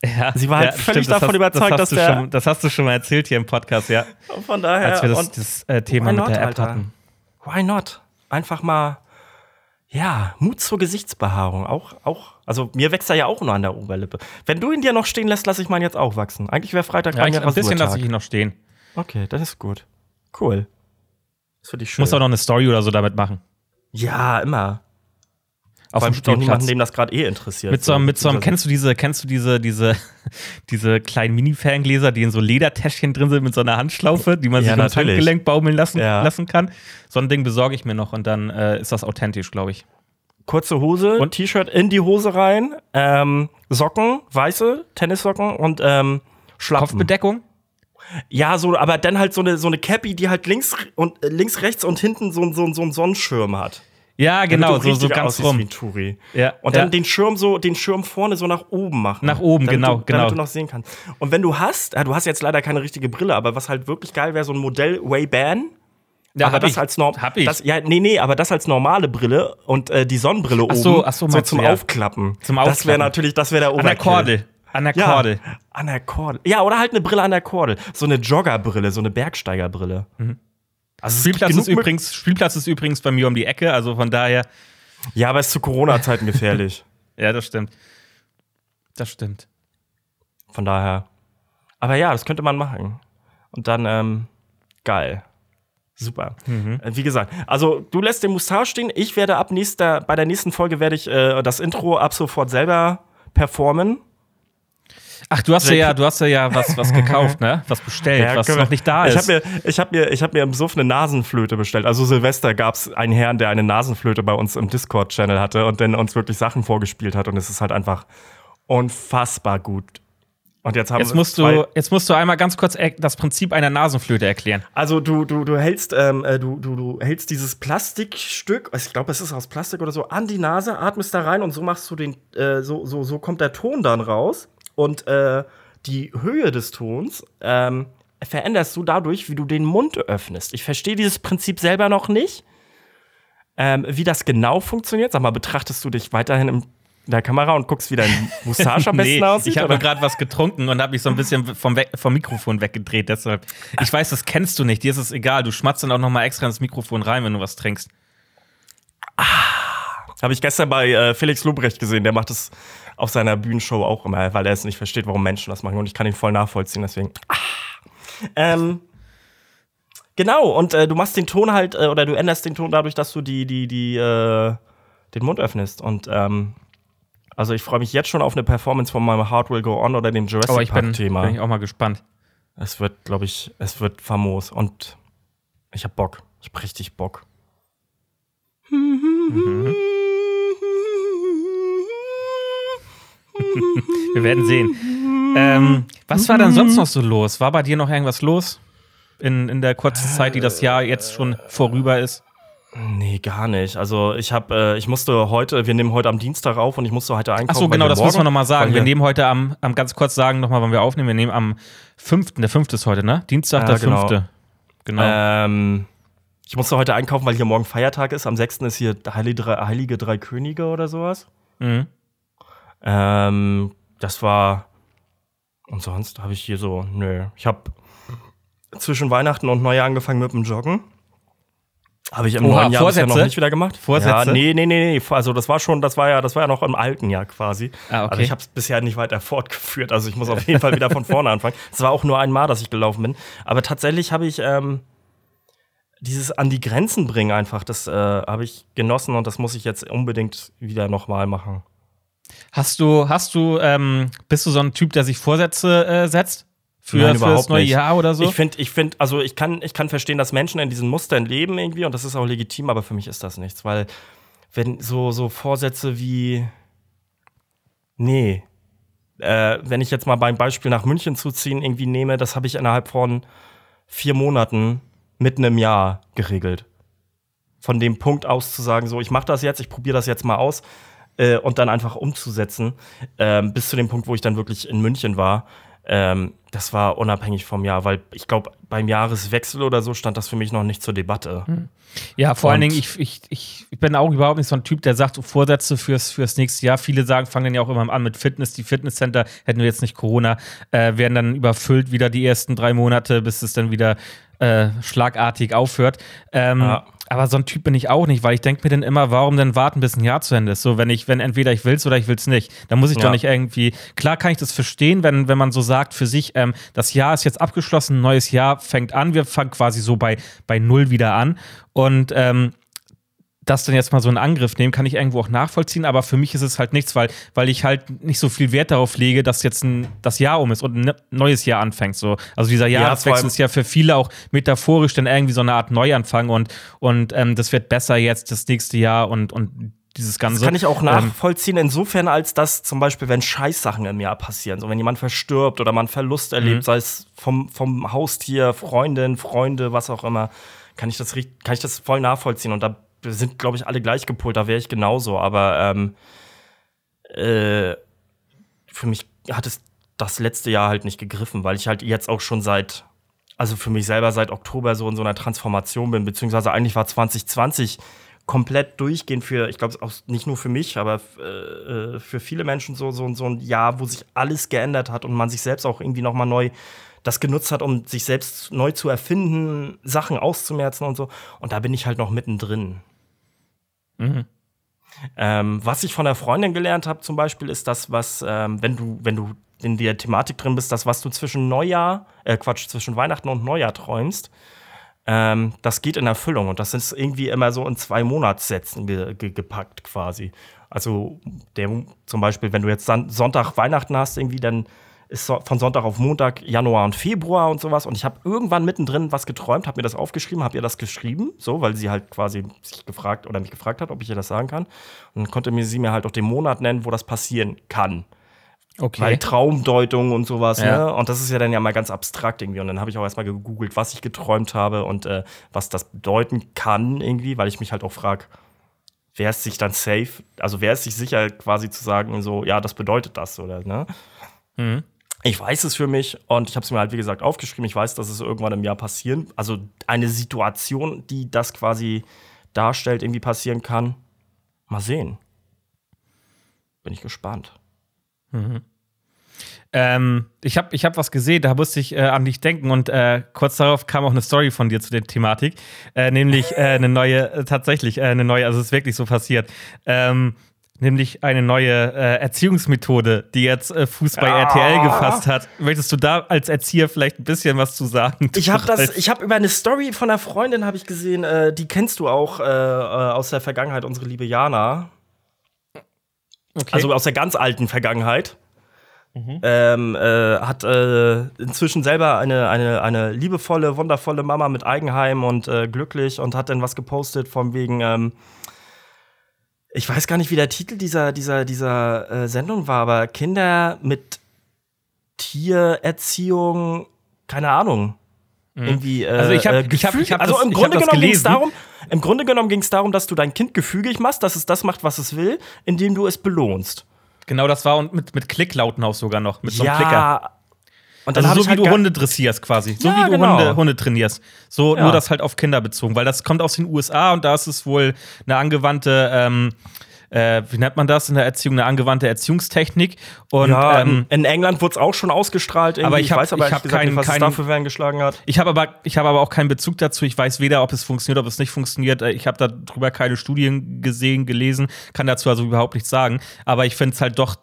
Ja, sie war halt ja, völlig stimmt, davon das überzeugt, das dass der. Schon, das hast du schon mal erzählt hier im Podcast, ja. Und <laughs> von daher. Als wir das, das äh, Thema not, mit der App Alter. hatten. Why not? Einfach mal, ja, Mut zur Gesichtsbehaarung. Auch, auch also mir wächst er ja auch nur an der Oberlippe. Wenn du ihn dir noch stehen lässt, lasse ich meinen jetzt auch wachsen. Eigentlich wäre Freitag ja, ein bisschen lasse ich ihn noch stehen. Okay, das ist gut. Cool. Das finde ich schön. Muss auch noch eine Story oder so damit machen. Ja, immer. Auf dem Spielplatz. niemanden, dem das gerade eh interessiert. Mit so, mit so einem, kennst du diese, kennst du diese, diese, <laughs> diese kleinen Mini-Ferngläser, die in so Ledertäschchen drin sind mit so einer Handschlaufe, die man ja, sich ums Handgelenk baumeln lassen, ja. lassen kann? So ein Ding besorge ich mir noch und dann äh, ist das authentisch, glaube ich kurze Hose und T-Shirt in die Hose rein, ähm, Socken, weiße Tennissocken und ähm, Schlappen. Kopfbedeckung? Ja, so, aber dann halt so eine, so eine Cappy, die halt links und äh, links, rechts und hinten so, so, so einen Sonnenschirm hat. Ja, genau, so, so ganz rum. Ja. Und dann ja. den Schirm so, den Schirm vorne so nach oben machen. Nach oben, genau, du, genau. Damit du noch sehen kannst. Und wenn du hast, ja, du hast jetzt leider keine richtige Brille, aber was halt wirklich geil wäre, so ein Modell Way-Ban ja, aber das ich. als Norm hab ich. Das, ja, nee, nee, aber das als normale Brille und äh, die Sonnenbrille ach so, oben ach so, so zum ja. Aufklappen. Zum Aufklappen. Das wäre natürlich, das wäre der Overkill. An der Kordel. An der Kordel. Ja, an der Kordel. Ja, oder halt eine Brille an der Kordel. So eine Joggerbrille, so eine Bergsteigerbrille. Mhm. Also Spielplatz ist, übrigens, Spielplatz ist übrigens bei mir um die Ecke, also von daher. Ja, aber ist zu Corona-Zeiten gefährlich. <laughs> ja, das stimmt. Das stimmt. Von daher. Aber ja, das könnte man machen. Und dann, ähm, geil. Super. Mhm. Äh, wie gesagt, also du lässt den Mustache stehen. Ich werde ab nächster, bei der nächsten Folge werde ich äh, das Intro ab sofort selber performen. Ach, du hast ja, du hast ja was, was gekauft, ne? Was bestellt, ja, was noch nicht da ist. Ich habe mir, ich hab mir, ich hab mir im Suff eine Nasenflöte bestellt. Also Silvester gab es einen Herrn, der eine Nasenflöte bei uns im Discord-Channel hatte und dann uns wirklich Sachen vorgespielt hat. Und es ist halt einfach unfassbar gut. Und jetzt haben jetzt musst du jetzt musst du einmal ganz kurz das Prinzip einer Nasenflöte erklären. Also du du du hältst ähm, äh, du, du du hältst dieses Plastikstück, ich glaube es ist aus Plastik oder so, an die Nase, atmest da rein und so machst du den äh, so so so kommt der Ton dann raus und äh, die Höhe des Tons ähm, veränderst du dadurch, wie du den Mund öffnest. Ich verstehe dieses Prinzip selber noch nicht. Ähm, wie das genau funktioniert. Sag mal, betrachtest du dich weiterhin im in der Kamera und guckst, wie dein Mustache am <laughs> besten nee, aussieht? Ich habe gerade was getrunken und habe mich so ein bisschen vom, We vom Mikrofon weggedreht. Deshalb, ich weiß, das kennst du nicht. Dir ist es egal. Du schmatzt dann auch noch mal extra ins Mikrofon rein, wenn du was trinkst. Ah, habe ich gestern bei äh, Felix Lubrecht gesehen. Der macht das auf seiner Bühnenshow auch immer, weil er es nicht versteht, warum Menschen das machen. Und ich kann ihn voll nachvollziehen. Deswegen. Ah. Ähm, genau. Und äh, du machst den Ton halt äh, oder du änderst den Ton dadurch, dass du die die die äh, den Mund öffnest und ähm, also ich freue mich jetzt schon auf eine Performance von meinem Heart Will Go On oder dem Jurassic oh, Park Thema. Bin ich auch mal gespannt. Es wird, glaube ich, es wird famos und ich habe Bock. Ich hab richtig Bock. Mhm. <laughs> Wir werden sehen. Ähm, was war denn sonst noch so los? War bei dir noch irgendwas los in, in der kurzen Zeit, die das Jahr jetzt schon vorüber ist? Nee, gar nicht. Also ich habe, äh, ich musste heute, wir nehmen heute am Dienstag auf und ich musste heute einkaufen. Ach so, genau, das müssen wir nochmal sagen. Wir nehmen heute am, am ganz kurz sagen nochmal, wann wir aufnehmen. Wir nehmen am 5., der 5. ist heute, ne? Dienstag, ja, der genau. 5. Genau. Ähm, ich musste heute einkaufen, weil hier morgen Feiertag ist. Am 6. ist hier Heilige Drei, Heilige Drei Könige oder sowas. Mhm. Ähm, das war. Und sonst habe ich hier so, nö. Ich habe zwischen Weihnachten und Neujahr angefangen mit dem Joggen. Habe ich im Oha, neuen Jahr bisher noch nicht wieder gemacht. Vorsätze? Ja, nee, nee, nee, nee. Also das war schon, das war ja, das war ja noch im alten Jahr quasi. Ah, okay. Also ich habe es bisher nicht weiter <laughs> fortgeführt. Also ich muss auf jeden Fall wieder von vorne anfangen. Es war auch nur einmal, dass ich gelaufen bin. Aber tatsächlich habe ich ähm, dieses an die Grenzen bringen einfach, das äh, habe ich genossen und das muss ich jetzt unbedingt wieder nochmal machen. Hast du, hast du, ähm, bist du so ein Typ, der sich Vorsätze äh, setzt? Für, Nein, für das neue nicht. Jahr oder so? Ich finde, ich finde, also ich kann, ich kann verstehen, dass Menschen in diesen Mustern leben irgendwie und das ist auch legitim, aber für mich ist das nichts, weil wenn so, so Vorsätze wie, nee, äh, wenn ich jetzt mal beim Beispiel nach München zu ziehen irgendwie nehme, das habe ich innerhalb von vier Monaten mitten im Jahr geregelt. Von dem Punkt aus zu sagen, so, ich mache das jetzt, ich probiere das jetzt mal aus äh, und dann einfach umzusetzen, äh, bis zu dem Punkt, wo ich dann wirklich in München war. Ähm, das war unabhängig vom Jahr, weil ich glaube, beim Jahreswechsel oder so stand das für mich noch nicht zur Debatte. Hm. Ja, vor und allen Dingen, ich, ich, ich bin auch überhaupt nicht so ein Typ, der sagt, Vorsätze fürs, fürs nächste Jahr. Viele sagen, fangen dann ja auch immer an mit Fitness. Die Fitnesscenter, hätten wir jetzt nicht Corona, äh, werden dann überfüllt wieder die ersten drei Monate, bis es dann wieder äh, schlagartig aufhört. Ähm, ja. Aber so ein Typ bin ich auch nicht, weil ich denke mir dann immer, warum denn warten, bis ein Jahr zu Ende ist? So, wenn ich, wenn entweder ich will's oder ich will's nicht. Dann muss ich ja. doch nicht irgendwie. Klar kann ich das verstehen, wenn, wenn man so sagt für sich, ähm, das Jahr ist jetzt abgeschlossen, ein neues Jahr fängt an, wir fangen quasi so bei, bei null wieder an. Und ähm, das dann jetzt mal so in Angriff nehmen, kann ich irgendwo auch nachvollziehen, aber für mich ist es halt nichts, weil, weil ich halt nicht so viel Wert darauf lege, dass jetzt ein, das Jahr um ist und ein neues Jahr anfängt. So. Also dieser Jahreswechsel ja, ist ja für viele auch metaphorisch dann irgendwie so eine Art Neuanfang und, und ähm, das wird besser jetzt das nächste Jahr und, und dieses Ganze. Das kann ich auch ähm, nachvollziehen, insofern, als dass zum Beispiel, wenn Scheißsachen im Jahr passieren, so wenn jemand verstirbt oder man Verlust erlebt, mhm. sei es vom, vom Haustier, Freundin, Freunde, was auch immer, kann ich das, kann ich das voll nachvollziehen. Und da wir sind, glaube ich, alle gleich gepolt, da wäre ich genauso, aber ähm, äh, für mich hat es das letzte Jahr halt nicht gegriffen, weil ich halt jetzt auch schon seit, also für mich selber seit Oktober so in so einer Transformation bin, beziehungsweise eigentlich war 2020 komplett durchgehend für, ich glaube, nicht nur für mich, aber äh, für viele Menschen so, so, so ein Jahr, wo sich alles geändert hat und man sich selbst auch irgendwie nochmal neu das genutzt hat, um sich selbst neu zu erfinden, Sachen auszumerzen und so. Und da bin ich halt noch mittendrin. Mhm. Ähm, was ich von der Freundin gelernt habe, zum Beispiel, ist das, was, ähm, wenn du, wenn du in der Thematik drin bist, das, was du zwischen Neujahr, äh, Quatsch, zwischen Weihnachten und Neujahr träumst, ähm, das geht in Erfüllung. Und das ist irgendwie immer so in zwei Monatssätzen ge ge gepackt quasi. Also der, zum Beispiel, wenn du jetzt Sonntag Weihnachten hast, irgendwie, dann ist von Sonntag auf Montag, Januar und Februar und sowas. Und ich habe irgendwann mittendrin was geträumt, habe mir das aufgeschrieben, habe ihr das geschrieben, so, weil sie halt quasi sich gefragt oder mich gefragt hat, ob ich ihr das sagen kann. Und dann konnte mir sie mir halt auch den Monat nennen, wo das passieren kann. Okay. Weil Traumdeutung und sowas, ja. ne? Und das ist ja dann ja mal ganz abstrakt irgendwie. Und dann habe ich auch erstmal gegoogelt, was ich geträumt habe und äh, was das bedeuten kann irgendwie, weil ich mich halt auch frage, wer ist sich dann safe, also wer ist sich sicher quasi zu sagen, so, ja, das bedeutet das, oder, ne? Mhm ich weiß es für mich und ich habe es mir halt, wie gesagt, aufgeschrieben. Ich weiß, dass es irgendwann im Jahr passieren, also eine Situation, die das quasi darstellt, irgendwie passieren kann. Mal sehen. Bin ich gespannt. Mhm. Ähm, ich habe ich hab was gesehen, da musste ich äh, an dich denken und äh, kurz darauf kam auch eine Story von dir zu der Thematik, äh, nämlich äh, eine neue, äh, tatsächlich äh, eine neue, also es ist wirklich so passiert. Ähm, nämlich eine neue äh, Erziehungsmethode, die jetzt äh, Fuß bei ah. RTL gefasst hat. Möchtest du da als Erzieher vielleicht ein bisschen was zu sagen? Ich habe das, ich habe über eine Story von einer Freundin habe ich gesehen, äh, die kennst du auch äh, äh, aus der Vergangenheit, unsere liebe Jana. Okay. Also aus der ganz alten Vergangenheit. Mhm. Ähm, äh, hat inzwischen selber eine, eine, eine liebevolle, wundervolle Mama mit Eigenheim und glücklich und hat dann was gepostet von wegen ähm, ich weiß gar nicht, wie der Titel dieser, dieser, dieser äh, Sendung war, aber Kinder mit Tiererziehung, keine Ahnung. Mhm. Irgendwie, äh, also ich habe, ich habe, ich habe also im Grunde genommen ging es darum, Im Grunde genommen ging es darum, dass du dein Kind gefügig machst, dass es das macht, was es will, indem du es belohnst. Genau, das war und mit, mit Klicklauten auch sogar noch, mit so einem ja, Klicker. Und dann Also so wie halt du Hunde dressierst quasi. So Ja, wie du genau. Hunde, Hunde trainierst. So Ja. nur das halt auf Kinder bezogen, weil das kommt aus den USA und da ist es wohl eine angewandte, ähm, äh, wie nennt man das in der Erziehung, eine angewandte Erziehungstechnik. Und ja, ähm, in England wurde es auch schon ausgestrahlt. Irgendwie. Aber ich hab- weiß aber ich hab gesagt nicht, was es dafür Wellen geschlagen hat. Ich habe aber, ich habe aber auch keinen Bezug dazu. Ich weiß weder, ob es funktioniert, ob es nicht funktioniert. Äh, Ich habe darüber keine Studien gesehen, gelesen, kann dazu also überhaupt nichts sagen. Aber ich finde es halt doch,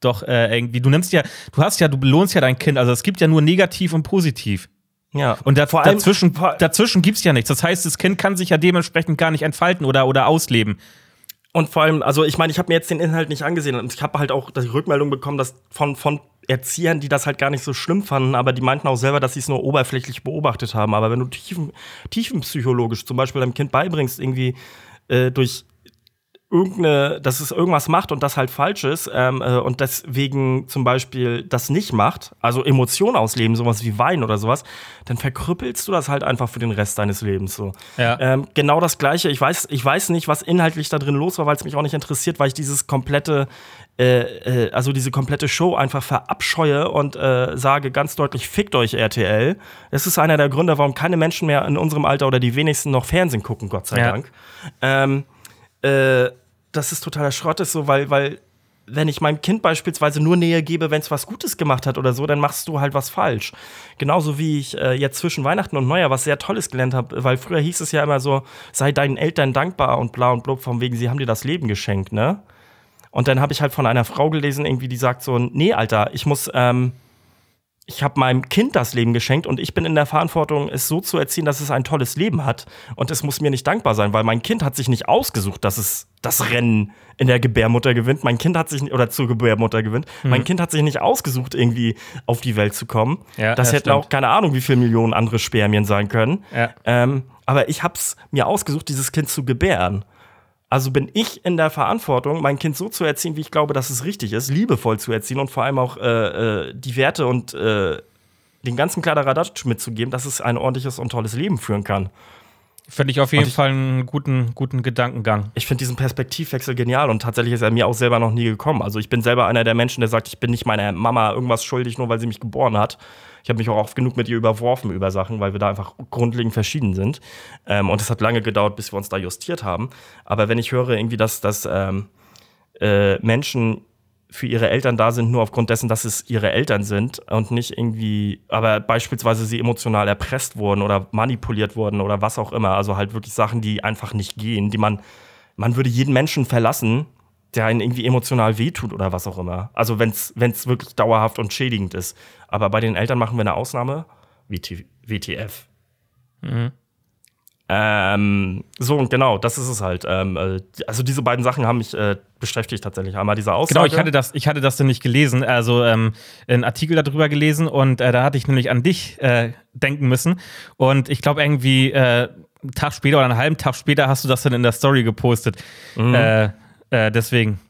doch äh, irgendwie. Du nimmst ja, du hast ja, du belohnst ja dein Kind. Also es gibt ja nur negativ und positiv. Ja. Und da, Vor allem- dazwischen, dazwischen gibt's ja nichts. Das heißt, das Kind kann sich ja dementsprechend gar nicht entfalten oder, oder ausleben. Und vor allem, also ich meine, ich habe mir jetzt den Inhalt nicht angesehen und ich habe halt auch die Rückmeldung bekommen, dass von, von Erziehern, die das halt gar nicht so schlimm fanden, aber die meinten auch selber, dass sie es nur oberflächlich beobachtet haben. Aber wenn du tiefen, tiefenpsychologisch zum Beispiel deinem Kind beibringst, irgendwie äh, durch irgendeine, dass es irgendwas macht und das halt falsch ist ähm, äh, und deswegen zum Beispiel das nicht macht, also Emotionen ausleben, sowas wie Wein oder sowas, dann verkrüppelst du das halt einfach für den Rest deines Lebens so. Ja. Ähm, genau das Gleiche. Ich weiß, ich weiß nicht, was inhaltlich da drin los war, weil es mich auch nicht interessiert, weil ich dieses komplette, äh, äh, also diese komplette Show einfach verabscheue und äh, sage ganz deutlich, fickt euch RTL. Das ist einer der Gründe, warum keine Menschen mehr in unserem Alter oder die wenigsten noch Fernsehen gucken, Gott sei Ja. Dank. Ähm, äh, das ist totaler Schrott ist so, weil, weil wenn ich meinem Kind beispielsweise nur Nähe gebe, wenn es was Gutes gemacht hat oder so, dann machst du halt was falsch. Genauso wie ich äh, jetzt zwischen Weihnachten und Neujahr was sehr Tolles gelernt habe, weil früher hieß es ja immer so, sei deinen Eltern dankbar und bla und blub, von wegen, sie haben dir das Leben geschenkt, ne? Und dann habe ich halt von einer Frau gelesen, irgendwie, die sagt so, nee, Alter, ich muss, ähm, ich habe meinem Kind das Leben geschenkt und ich bin in der Verantwortung, es so zu erziehen, dass es ein tolles Leben hat. Und es muss mir nicht dankbar sein, weil mein Kind hat sich nicht ausgesucht, dass es das Rennen in der Gebärmutter gewinnt. Mein Kind hat sich nicht- oder zur Gebärmutter gewinnt. Mein Kind hat sich nicht ausgesucht, irgendwie auf die Welt zu kommen. Ja, das ja, hätten stimmt. auch keine Ahnung, wie viele Millionen andere Spermien sein können. Ja. Ähm, aber ich hab's mir ausgesucht, dieses Kind zu gebären. Also bin ich in der Verantwortung, mein Kind so zu erziehen, wie ich glaube, dass es richtig ist, liebevoll zu erziehen und vor allem auch äh, äh, die Werte und äh, den ganzen Kladderadatsch mitzugeben, dass es ein ordentliches und tolles Leben führen kann. Finde ich auf jeden ich- Fall einen guten, guten Gedankengang. Ich finde diesen Perspektivwechsel genial und tatsächlich ist er mir auch selber noch nie gekommen. Also ich bin selber einer der Menschen, der sagt, ich bin nicht meiner Mama irgendwas schuldig, nur weil sie mich geboren hat. Ich habe mich auch oft genug mit ihr überworfen über Sachen, weil wir da einfach grundlegend verschieden sind. Ähm, und es hat lange gedauert, bis wir uns da justiert haben. Aber wenn ich höre irgendwie, dass, dass ähm, äh, Menschen für ihre Eltern da sind, nur aufgrund dessen, dass es ihre Eltern sind und nicht irgendwie, aber beispielsweise sie emotional erpresst wurden oder manipuliert wurden oder was auch immer. Also halt wirklich Sachen, die einfach nicht gehen, die man, man würde jeden Menschen verlassen, der einen irgendwie emotional wehtut oder was auch immer. Also wenn es wirklich dauerhaft und schädigend ist. Aber bei den Eltern machen wir eine Ausnahme. WT, WTF. Ähm, so und genau, das ist es halt. Ähm, äh, also diese beiden Sachen haben mich äh, beschäftigt tatsächlich. Einmal diese Aussage. Genau, ich hatte das, ich hatte das dann nicht gelesen, also ähm, einen Artikel darüber gelesen und äh, da hatte ich nämlich an dich äh, denken müssen. Und ich glaube, irgendwie äh, einen Tag später oder einen halben Tag später hast du das dann in der Story gepostet. Mhm. Äh, deswegen.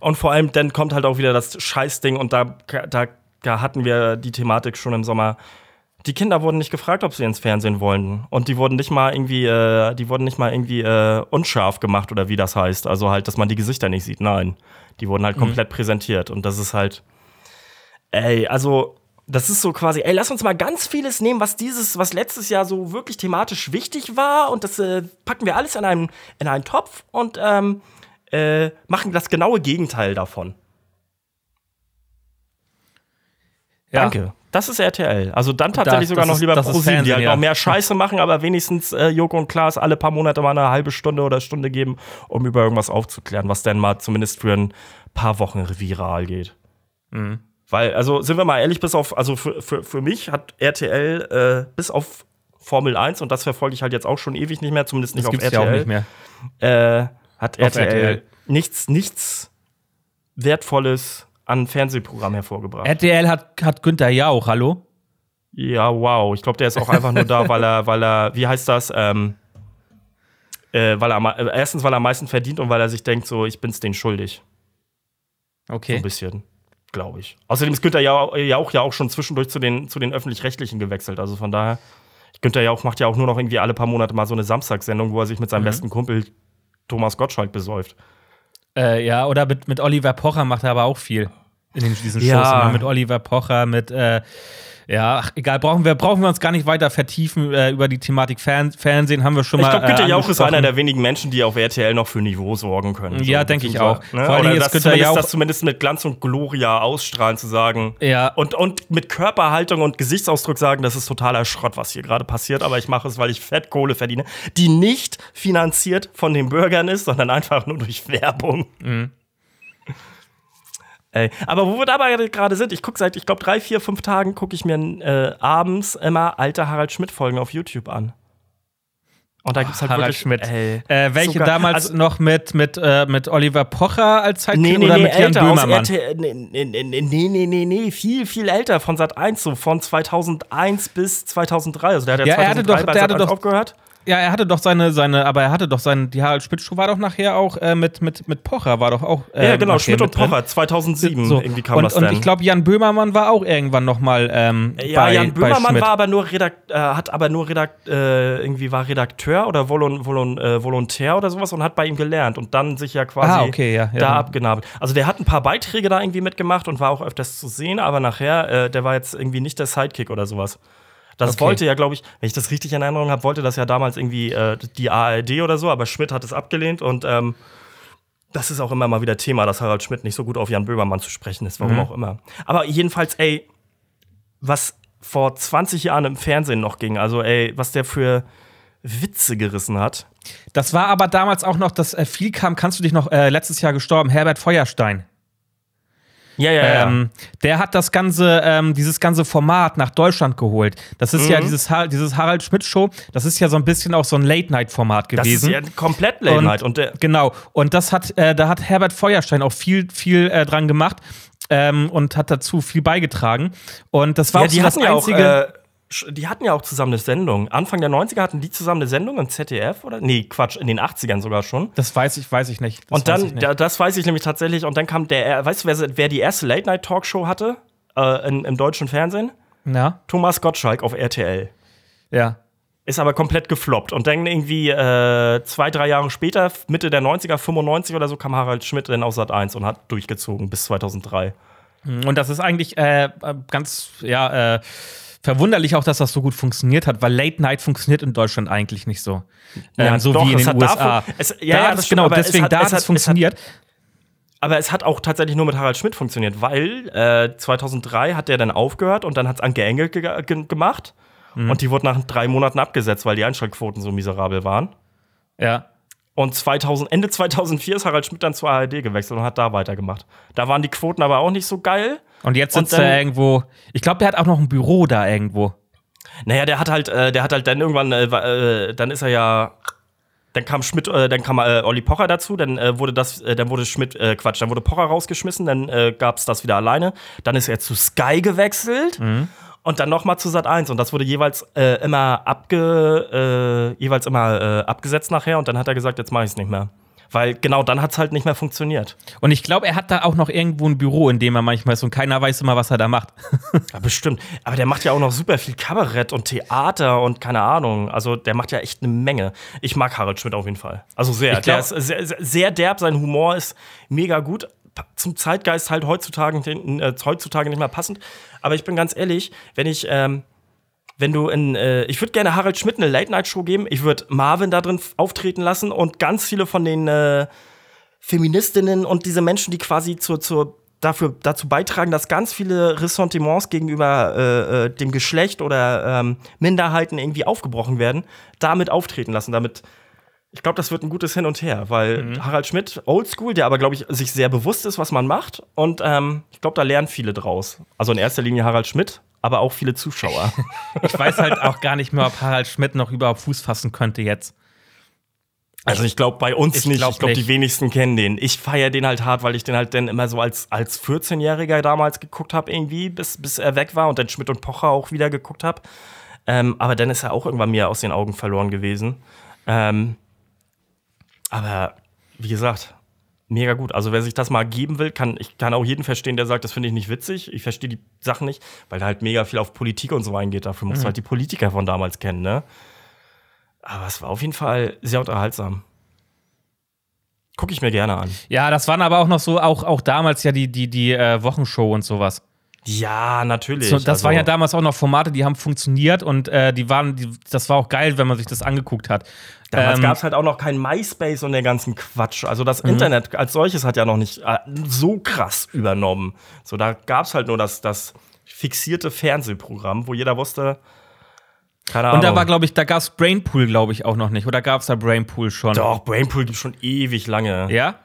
Und vor allem, dann kommt halt auch wieder das Scheißding und da, da, da hatten wir die Thematik schon im Sommer. Die Kinder wurden nicht gefragt, ob sie ins Fernsehen wollen. Und die wurden nicht mal irgendwie, äh, die wurden nicht mal irgendwie äh, unscharf gemacht oder wie das heißt. Also halt, dass man die Gesichter nicht sieht. Nein. Die wurden halt komplett präsentiert. Und das ist halt. Ey, also. Das ist so quasi, ey, lass uns mal ganz vieles nehmen, was dieses, was letztes Jahr so wirklich thematisch wichtig war und das äh, packen wir alles in einen, in einen Topf und ähm, äh, machen das genaue Gegenteil davon. Ja. Danke. Das ist RTL. Also dann tatsächlich Das- sogar noch ist- lieber ProSieben, die halt ja. noch mehr Scheiße machen, aber wenigstens äh, Joko und Klaas alle paar Monate mal eine halbe Stunde oder Stunde geben, um über irgendwas aufzuklären, was dann mal zumindest für ein paar Wochen viral geht. Mhm. Weil, also sind wir mal ehrlich, bis auf, also für, für, für mich hat RTL äh, bis auf Formel 1, und das verfolge ich halt jetzt auch schon ewig nicht mehr, zumindest nicht Das auf RTL. ja auch nicht mehr. Äh, hat RTL, RTL. nichts, nichts Wertvolles an Fernsehprogramm hervorgebracht. RTL hat, hat Günther Jauch, hallo? ja, wow. Ich glaube, der ist auch einfach nur da, weil er, weil er, wie heißt das? Ähm, äh, weil er, äh, erstens, weil er am meisten verdient und weil er sich denkt, so, ich bin's denen schuldig. So Okay. ein bisschen, glaube ich. Außerdem ist Günther Jauch, Jauch ja auch schon zwischendurch zu den, zu den Öffentlich-Rechtlichen gewechselt. Also von daher, Günther Jauch macht ja auch nur noch irgendwie alle paar Monate mal so eine Samstagssendung, wo er sich mit seinem mhm. besten Kumpel Thomas Gottschalk besäuft. Äh, ja, oder mit, mit Oliver Pocher macht er aber auch viel in diesen Shows. Ja. Mit Oliver Pocher, mit äh, ja, ach, egal, brauchen wir, brauchen wir uns gar nicht weiter vertiefen äh, über die Thematik Fern Fernsehen, haben wir schon mal. Ich glaube, Günther äh, Jauch ist einer der wenigen Menschen, die auf RTL noch für Niveau sorgen können. Ja, so, denke ich auch. Ne? Vor allem das, zumindest, Jauch das zumindest mit Glanz und Gloria ausstrahlen, zu sagen. Ja. Und, und mit Körperhaltung und Gesichtsausdruck sagen, das ist totaler Schrott, was hier gerade passiert, aber ich mache es, weil ich Fettkohle verdiene, die nicht finanziert von den Bürgern ist, sondern einfach nur durch Werbung. Mhm. Ey. Aber wo wir dabei gerade sind, ich gucke seit, ich glaube, drei, vier, fünf Tagen gucke ich mir äh, abends immer alte Harald Schmidt-Folgen auf YouTube an. Und da gibt es halt Harald wirklich, Schmidt. Ey, äh, welche sogar, damals also, noch mit, mit, äh, mit Oliver Pocher als Zeitkind nee, nee, oder nee, mit Jan Böhmermann? nee, nee, nee, nee, nee, viel, viel älter, von Sat 1, so von 2001 bis 2003. Also der hat ja, ja 2003 er hatte doch, der hatte doch, aufgehört. Ja, er hatte doch seine, seine, aber er hatte doch seine, die Harald Schmidt Show war doch nachher auch äh, mit, mit, mit Pocher, war doch auch. Äh, ja, genau, Schmidt und Pocher, 2007 so. irgendwie kam und, das Und dann. ich glaube, Jan Böhmermann war auch irgendwann nochmal ähm, Ja, bei, Jan Böhmermann war aber nur Redakt, äh, hat aber nur Redakt, äh, irgendwie war Redakteur oder Volon, Volon, äh, Volontär oder sowas und hat bei ihm gelernt und dann sich ja quasi ah, okay, ja, ja, da abgenabelt. Also der hat ein paar Beiträge da irgendwie mitgemacht und war auch öfters zu sehen, aber nachher, äh, der war jetzt irgendwie nicht der Sidekick oder sowas. Das okay. wollte ja, glaube ich, wenn ich das richtig in Erinnerung habe, wollte das ja damals irgendwie äh, die ARD oder so, aber Schmidt hat es abgelehnt und ähm, das ist auch immer mal wieder Thema, dass Harald Schmidt nicht so gut auf Jan Böhmermann zu sprechen ist, warum mhm. auch immer. Aber jedenfalls, ey, was vor 20 Jahren im Fernsehen noch ging, also ey, was der für Witze gerissen hat. Das war aber damals auch noch, dass äh, viel kam, kannst du dich noch, äh, letztes Jahr gestorben, Herbert Feuerstein. Ja, ja, ähm, Der hat das ganze, ähm, dieses ganze Format nach Deutschland geholt. Das ist mhm. ja dieses, dieses Harald Schmidt Show. Das ist ja so ein bisschen auch so ein Late Night Format gewesen. Das ist ja komplett Late Night und, und genau. Und das hat, äh, da hat Herbert Feuerstein auch viel, viel äh, dran gemacht. Ähm, und hat dazu viel beigetragen. Und das war ja, auch so das einzige. Ja auch, äh die hatten ja auch zusammen eine Sendung. Anfang der 90er hatten die zusammen eine Sendung im ZDF oder? Nee, Quatsch, in den 80ern sogar schon. Das weiß ich, weiß ich nicht. Das und dann, nicht. Da, das weiß ich nämlich tatsächlich. Und dann kam der, weißt du, wer, wer die erste Late-Night-Talkshow hatte äh, in, im deutschen Fernsehen? Ja. Thomas Gottschalk auf RTL. Ja. Ist aber komplett gefloppt. Und dann irgendwie äh, zwei, drei Jahre später, Mitte der 90er, 95 oder so, kam Harald Schmidt dann aus Sat 1 und hat durchgezogen bis 2003. Und das ist eigentlich äh, ganz, ja, äh, verwunderlich auch, dass das so gut funktioniert hat, weil Late Night funktioniert in Deutschland eigentlich nicht so. Ja, ähm, so doch, wie in den USA. Davon, es, ja, da ja, das genau, deswegen hat, da hat es funktioniert. Hat, aber es hat auch tatsächlich nur mit Harald Schmidt funktioniert, weil äh, 2003 hat der dann aufgehört und dann hat es Anke Engel ge ge gemacht. Mhm. Und die wurde nach drei Monaten abgesetzt, weil die Einschaltquoten so miserabel waren. Ja. Und 2000, Ende 2004 ist Harald Schmidt dann zur ARD gewechselt und hat da weitergemacht. Da waren die Quoten aber auch nicht so geil. Und jetzt sitzt und dann, er irgendwo. Ich glaube, der hat auch noch ein Büro da irgendwo. Naja, der hat halt, äh, der hat halt dann irgendwann, äh, äh, dann ist er ja. Dann kam Schmidt, äh, dann kam äh, Olli Pocher dazu, dann äh, wurde das, dann wurde Schmidt, Quatsch, dann wurde Pocher rausgeschmissen, dann äh, gab es das wieder alleine. Dann ist er zu Sky gewechselt. Mhm und dann nochmal zu Sat 1 und das wurde jeweils äh, immer abge äh, jeweils immer äh, abgesetzt nachher und dann hat er gesagt, jetzt mache ich es nicht mehr. Weil genau dann hat es halt nicht mehr funktioniert. Und ich glaube, er hat da auch noch irgendwo ein Büro, in dem er manchmal ist und keiner weiß immer, was er da macht. <laughs> ja, bestimmt. Aber der macht ja auch noch super viel Kabarett und Theater und keine Ahnung. Also der macht ja echt eine Menge. Ich mag Harald Schmidt auf jeden Fall. Also sehr. Glaub, der ist sehr, sehr derb, sein Humor ist mega gut zum Zeitgeist halt heutzutage, äh, heutzutage nicht mehr passend. Aber ich bin ganz ehrlich, wenn ich, ähm, wenn du in, äh, ich würde gerne Harald Schmidt eine Late-Night-Show geben, ich würde Marvin da drin auftreten lassen und ganz viele von den äh, Feministinnen und diese Menschen, die quasi zur, zur dafür, dazu beitragen, dass ganz viele Ressentiments gegenüber äh, äh, dem Geschlecht oder ähm, Minderheiten irgendwie aufgebrochen werden, damit auftreten lassen, damit ich glaube, das wird ein gutes Hin und Her, weil mhm. Harald Schmidt, oldschool, der aber, glaube ich, sich sehr bewusst ist, was man macht. Und ähm, ich glaube, da lernen viele draus. Also in erster Linie Harald Schmidt, aber auch viele Zuschauer. <laughs> ich weiß halt auch gar nicht mehr, ob Harald Schmidt noch überhaupt Fuß fassen könnte jetzt. Also ich glaube bei uns ich nicht. Glaub ich glaube, die wenigsten kennen den. Ich feiere den halt hart, weil ich den halt dann immer so als, als 14-Jähriger damals geguckt habe, irgendwie, bis, bis er weg war und dann Schmidt und Pocher auch wieder geguckt habe. Ähm, aber dann ist er auch irgendwann mir aus den Augen verloren gewesen. Ähm, aber wie gesagt, mega gut. Also wer sich das mal geben will, kann ich kann auch jeden verstehen, der sagt, das finde ich nicht witzig. Ich verstehe die Sachen nicht, weil da halt mega viel auf Politik und so eingeht. Dafür musst mhm. du halt die Politiker von damals kennen, ne? Aber es war auf jeden Fall sehr unterhaltsam. Gucke ich mir gerne an. Ja, das waren aber auch noch so, auch, auch damals ja die, die, die äh, Wochenshow und sowas. Ja, natürlich. So, das also, waren ja damals auch noch Formate, die haben funktioniert und äh, die waren, die, das war auch geil, wenn man sich das angeguckt hat. Damals ähm, gab es halt auch noch kein MySpace und der ganzen Quatsch. Also das mhm. Internet als solches hat ja noch nicht äh, so krass übernommen. So, da gab es halt nur das, das fixierte Fernsehprogramm, wo jeder wusste, keine Ahnung. Und da war, glaube ich, da gab es Brainpool, glaube ich, auch noch nicht. Oder gab es da Brainpool schon? Doch, Brainpool gibt schon ewig lange. Ja?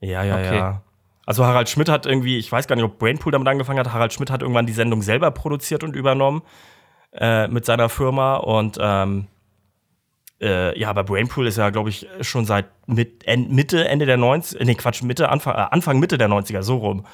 Ja, ja, okay. ja. Also Harald Schmidt hat irgendwie, ich weiß gar nicht, ob Brainpool damit angefangen hat, Harald Schmidt hat irgendwann die Sendung selber produziert und übernommen äh, mit seiner Firma und ähm, äh, ja, aber Brainpool ist ja, glaube ich, schon seit mit, Mitte, Ende der 90er, nee, Quatsch, Mitte, Anfang, äh, Anfang, Mitte der 90er, so rum,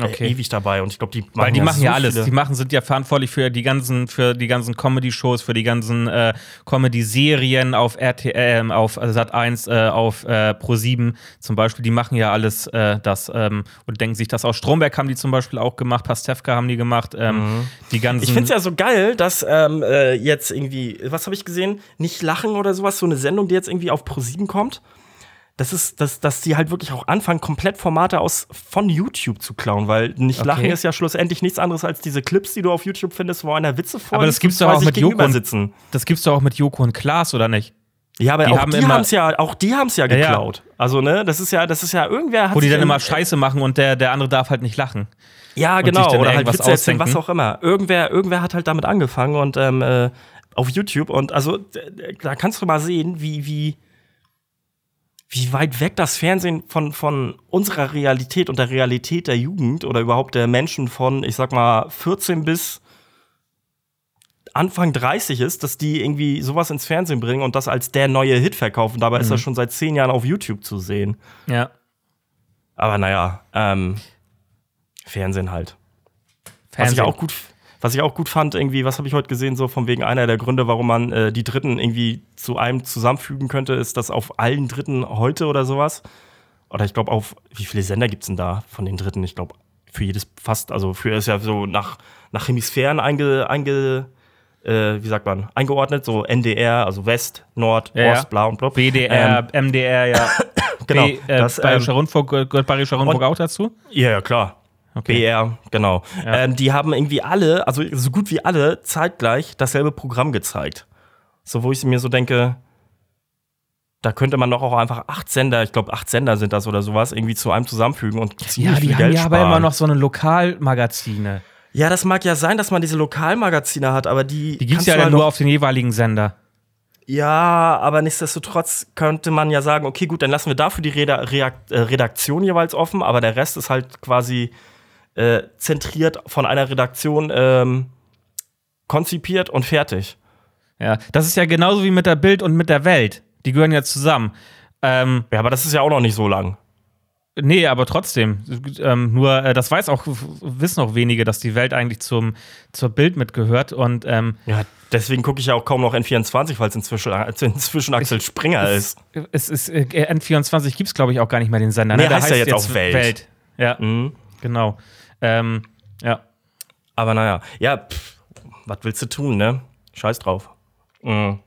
okay. ewig dabei und ich glaube, die machen Weil die ja machen so ja alles. Die machen sind ja verantwortlich für die ganzen für die ganzen Comedy Shows, für die ganzen äh, Comedy Serien auf RTL, äh, auf Sat 1, äh, auf äh, Pro 7 zum Beispiel. Die machen ja alles äh, das ähm, und denken sich das aus. Stromberg haben die zum Beispiel auch gemacht, Pastewka haben die gemacht. Ähm, mhm. Die ganzen. Ich finde es ja so geil, dass ähm, äh, jetzt irgendwie, was habe ich gesehen? Nicht lachen oder sowas, so eine Sendung, die jetzt irgendwie auf Pro 7 kommt das ist, dass, dass die halt wirklich auch anfangen, komplett Formate aus von YouTube zu klauen, weil nicht okay. lachen ist ja schlussendlich nichts anderes als diese Clips, die du auf YouTube findest, wo einer Witze vor Aber das gibt's doch auch mit Joko und, sitzen. Das gibt's doch auch mit Joko und Klaas, oder nicht? Ja, aber die auch, haben die haben's ja, auch die haben es ja geklaut. Ja, ja. Also, ne, das ist ja, das ist ja, irgendwer hat. Wo die dann immer Scheiße machen und der, der andere darf halt nicht lachen. Ja, genau. Oder halt Witze erzählen, was auch immer. Irgendwer, irgendwer hat halt damit angefangen und ähm, äh, auf YouTube und also da kannst du mal sehen, wie, wie, wie weit weg das Fernsehen von, von unserer Realität und der Realität der Jugend oder überhaupt der Menschen von, ich sag mal, 14 bis Anfang 30 ist, dass die irgendwie sowas ins Fernsehen bringen und das als der neue Hit verkaufen. Dabei mhm. ist das schon seit zehn Jahren auf YouTube zu sehen. Ja. Aber naja, ähm, Fernsehen halt. Fernsehen. Was ich auch gut was ich auch gut fand, irgendwie, was habe ich heute gesehen, so von wegen einer der Gründe, warum man äh, die Dritten irgendwie zu einem zusammenfügen könnte, ist, dass auf allen Dritten heute oder sowas, oder ich glaube auf, wie viele Sender gibt es denn da von den Dritten? Ich glaube, für jedes fast, also für ist ja so nach, nach Hemisphären einge, einge äh, wie sagt man, eingeordnet, so NDR, also West, Nord, ja, Ost, bla und bla. BDR, ähm, MDR, ja. <coughs> genau. B, äh, das, Bayerischer ähm, Rundfunk, gehört Bayerischer Rundfunk auch dazu? Ja, ja, klar. Okay. BR, genau. Ja. Ähm, die haben irgendwie alle, also so gut wie alle, zeitgleich dasselbe Programm gezeigt. So, wo ich mir so denke, da könnte man doch auch einfach acht Sender, ich glaube acht Sender sind das oder sowas, irgendwie zu einem zusammenfügen und ziemlich ja, die viel haben Geld ja aber immer noch so eine Lokalmagazine. Ja, das mag ja sein, dass man diese Lokalmagazine hat, aber die. Die gibt es ja halt nur auf den jeweiligen Sender. Ja, aber nichtsdestotrotz könnte man ja sagen, okay, gut, dann lassen wir dafür die äh, Redaktion jeweils offen, aber der Rest ist halt quasi äh, zentriert von einer Redaktion ähm, konzipiert und fertig. Ja, das ist ja genauso wie mit der Bild und mit der Welt. Die gehören ja zusammen. Ähm, ja, aber das ist ja auch noch nicht so lang. Nee, aber trotzdem. Ähm, nur, äh, das weiß auch, wissen auch wenige, dass die Welt eigentlich zum, zur Bild mitgehört. Und, ähm, ja, deswegen gucke ich ja auch kaum noch N24, weil es inzwischen, äh, inzwischen Axel Springer es, ist. Es ist äh, N24 gibt es, glaube ich, auch gar nicht mehr den Sender. Nee, ne? Heißt, heißt ja jetzt, jetzt auch Welt. Welt. Ja, mhm. genau. Ähm, ja. Aber naja, ja, pff, was willst du tun, ne? Scheiß drauf. Mhm.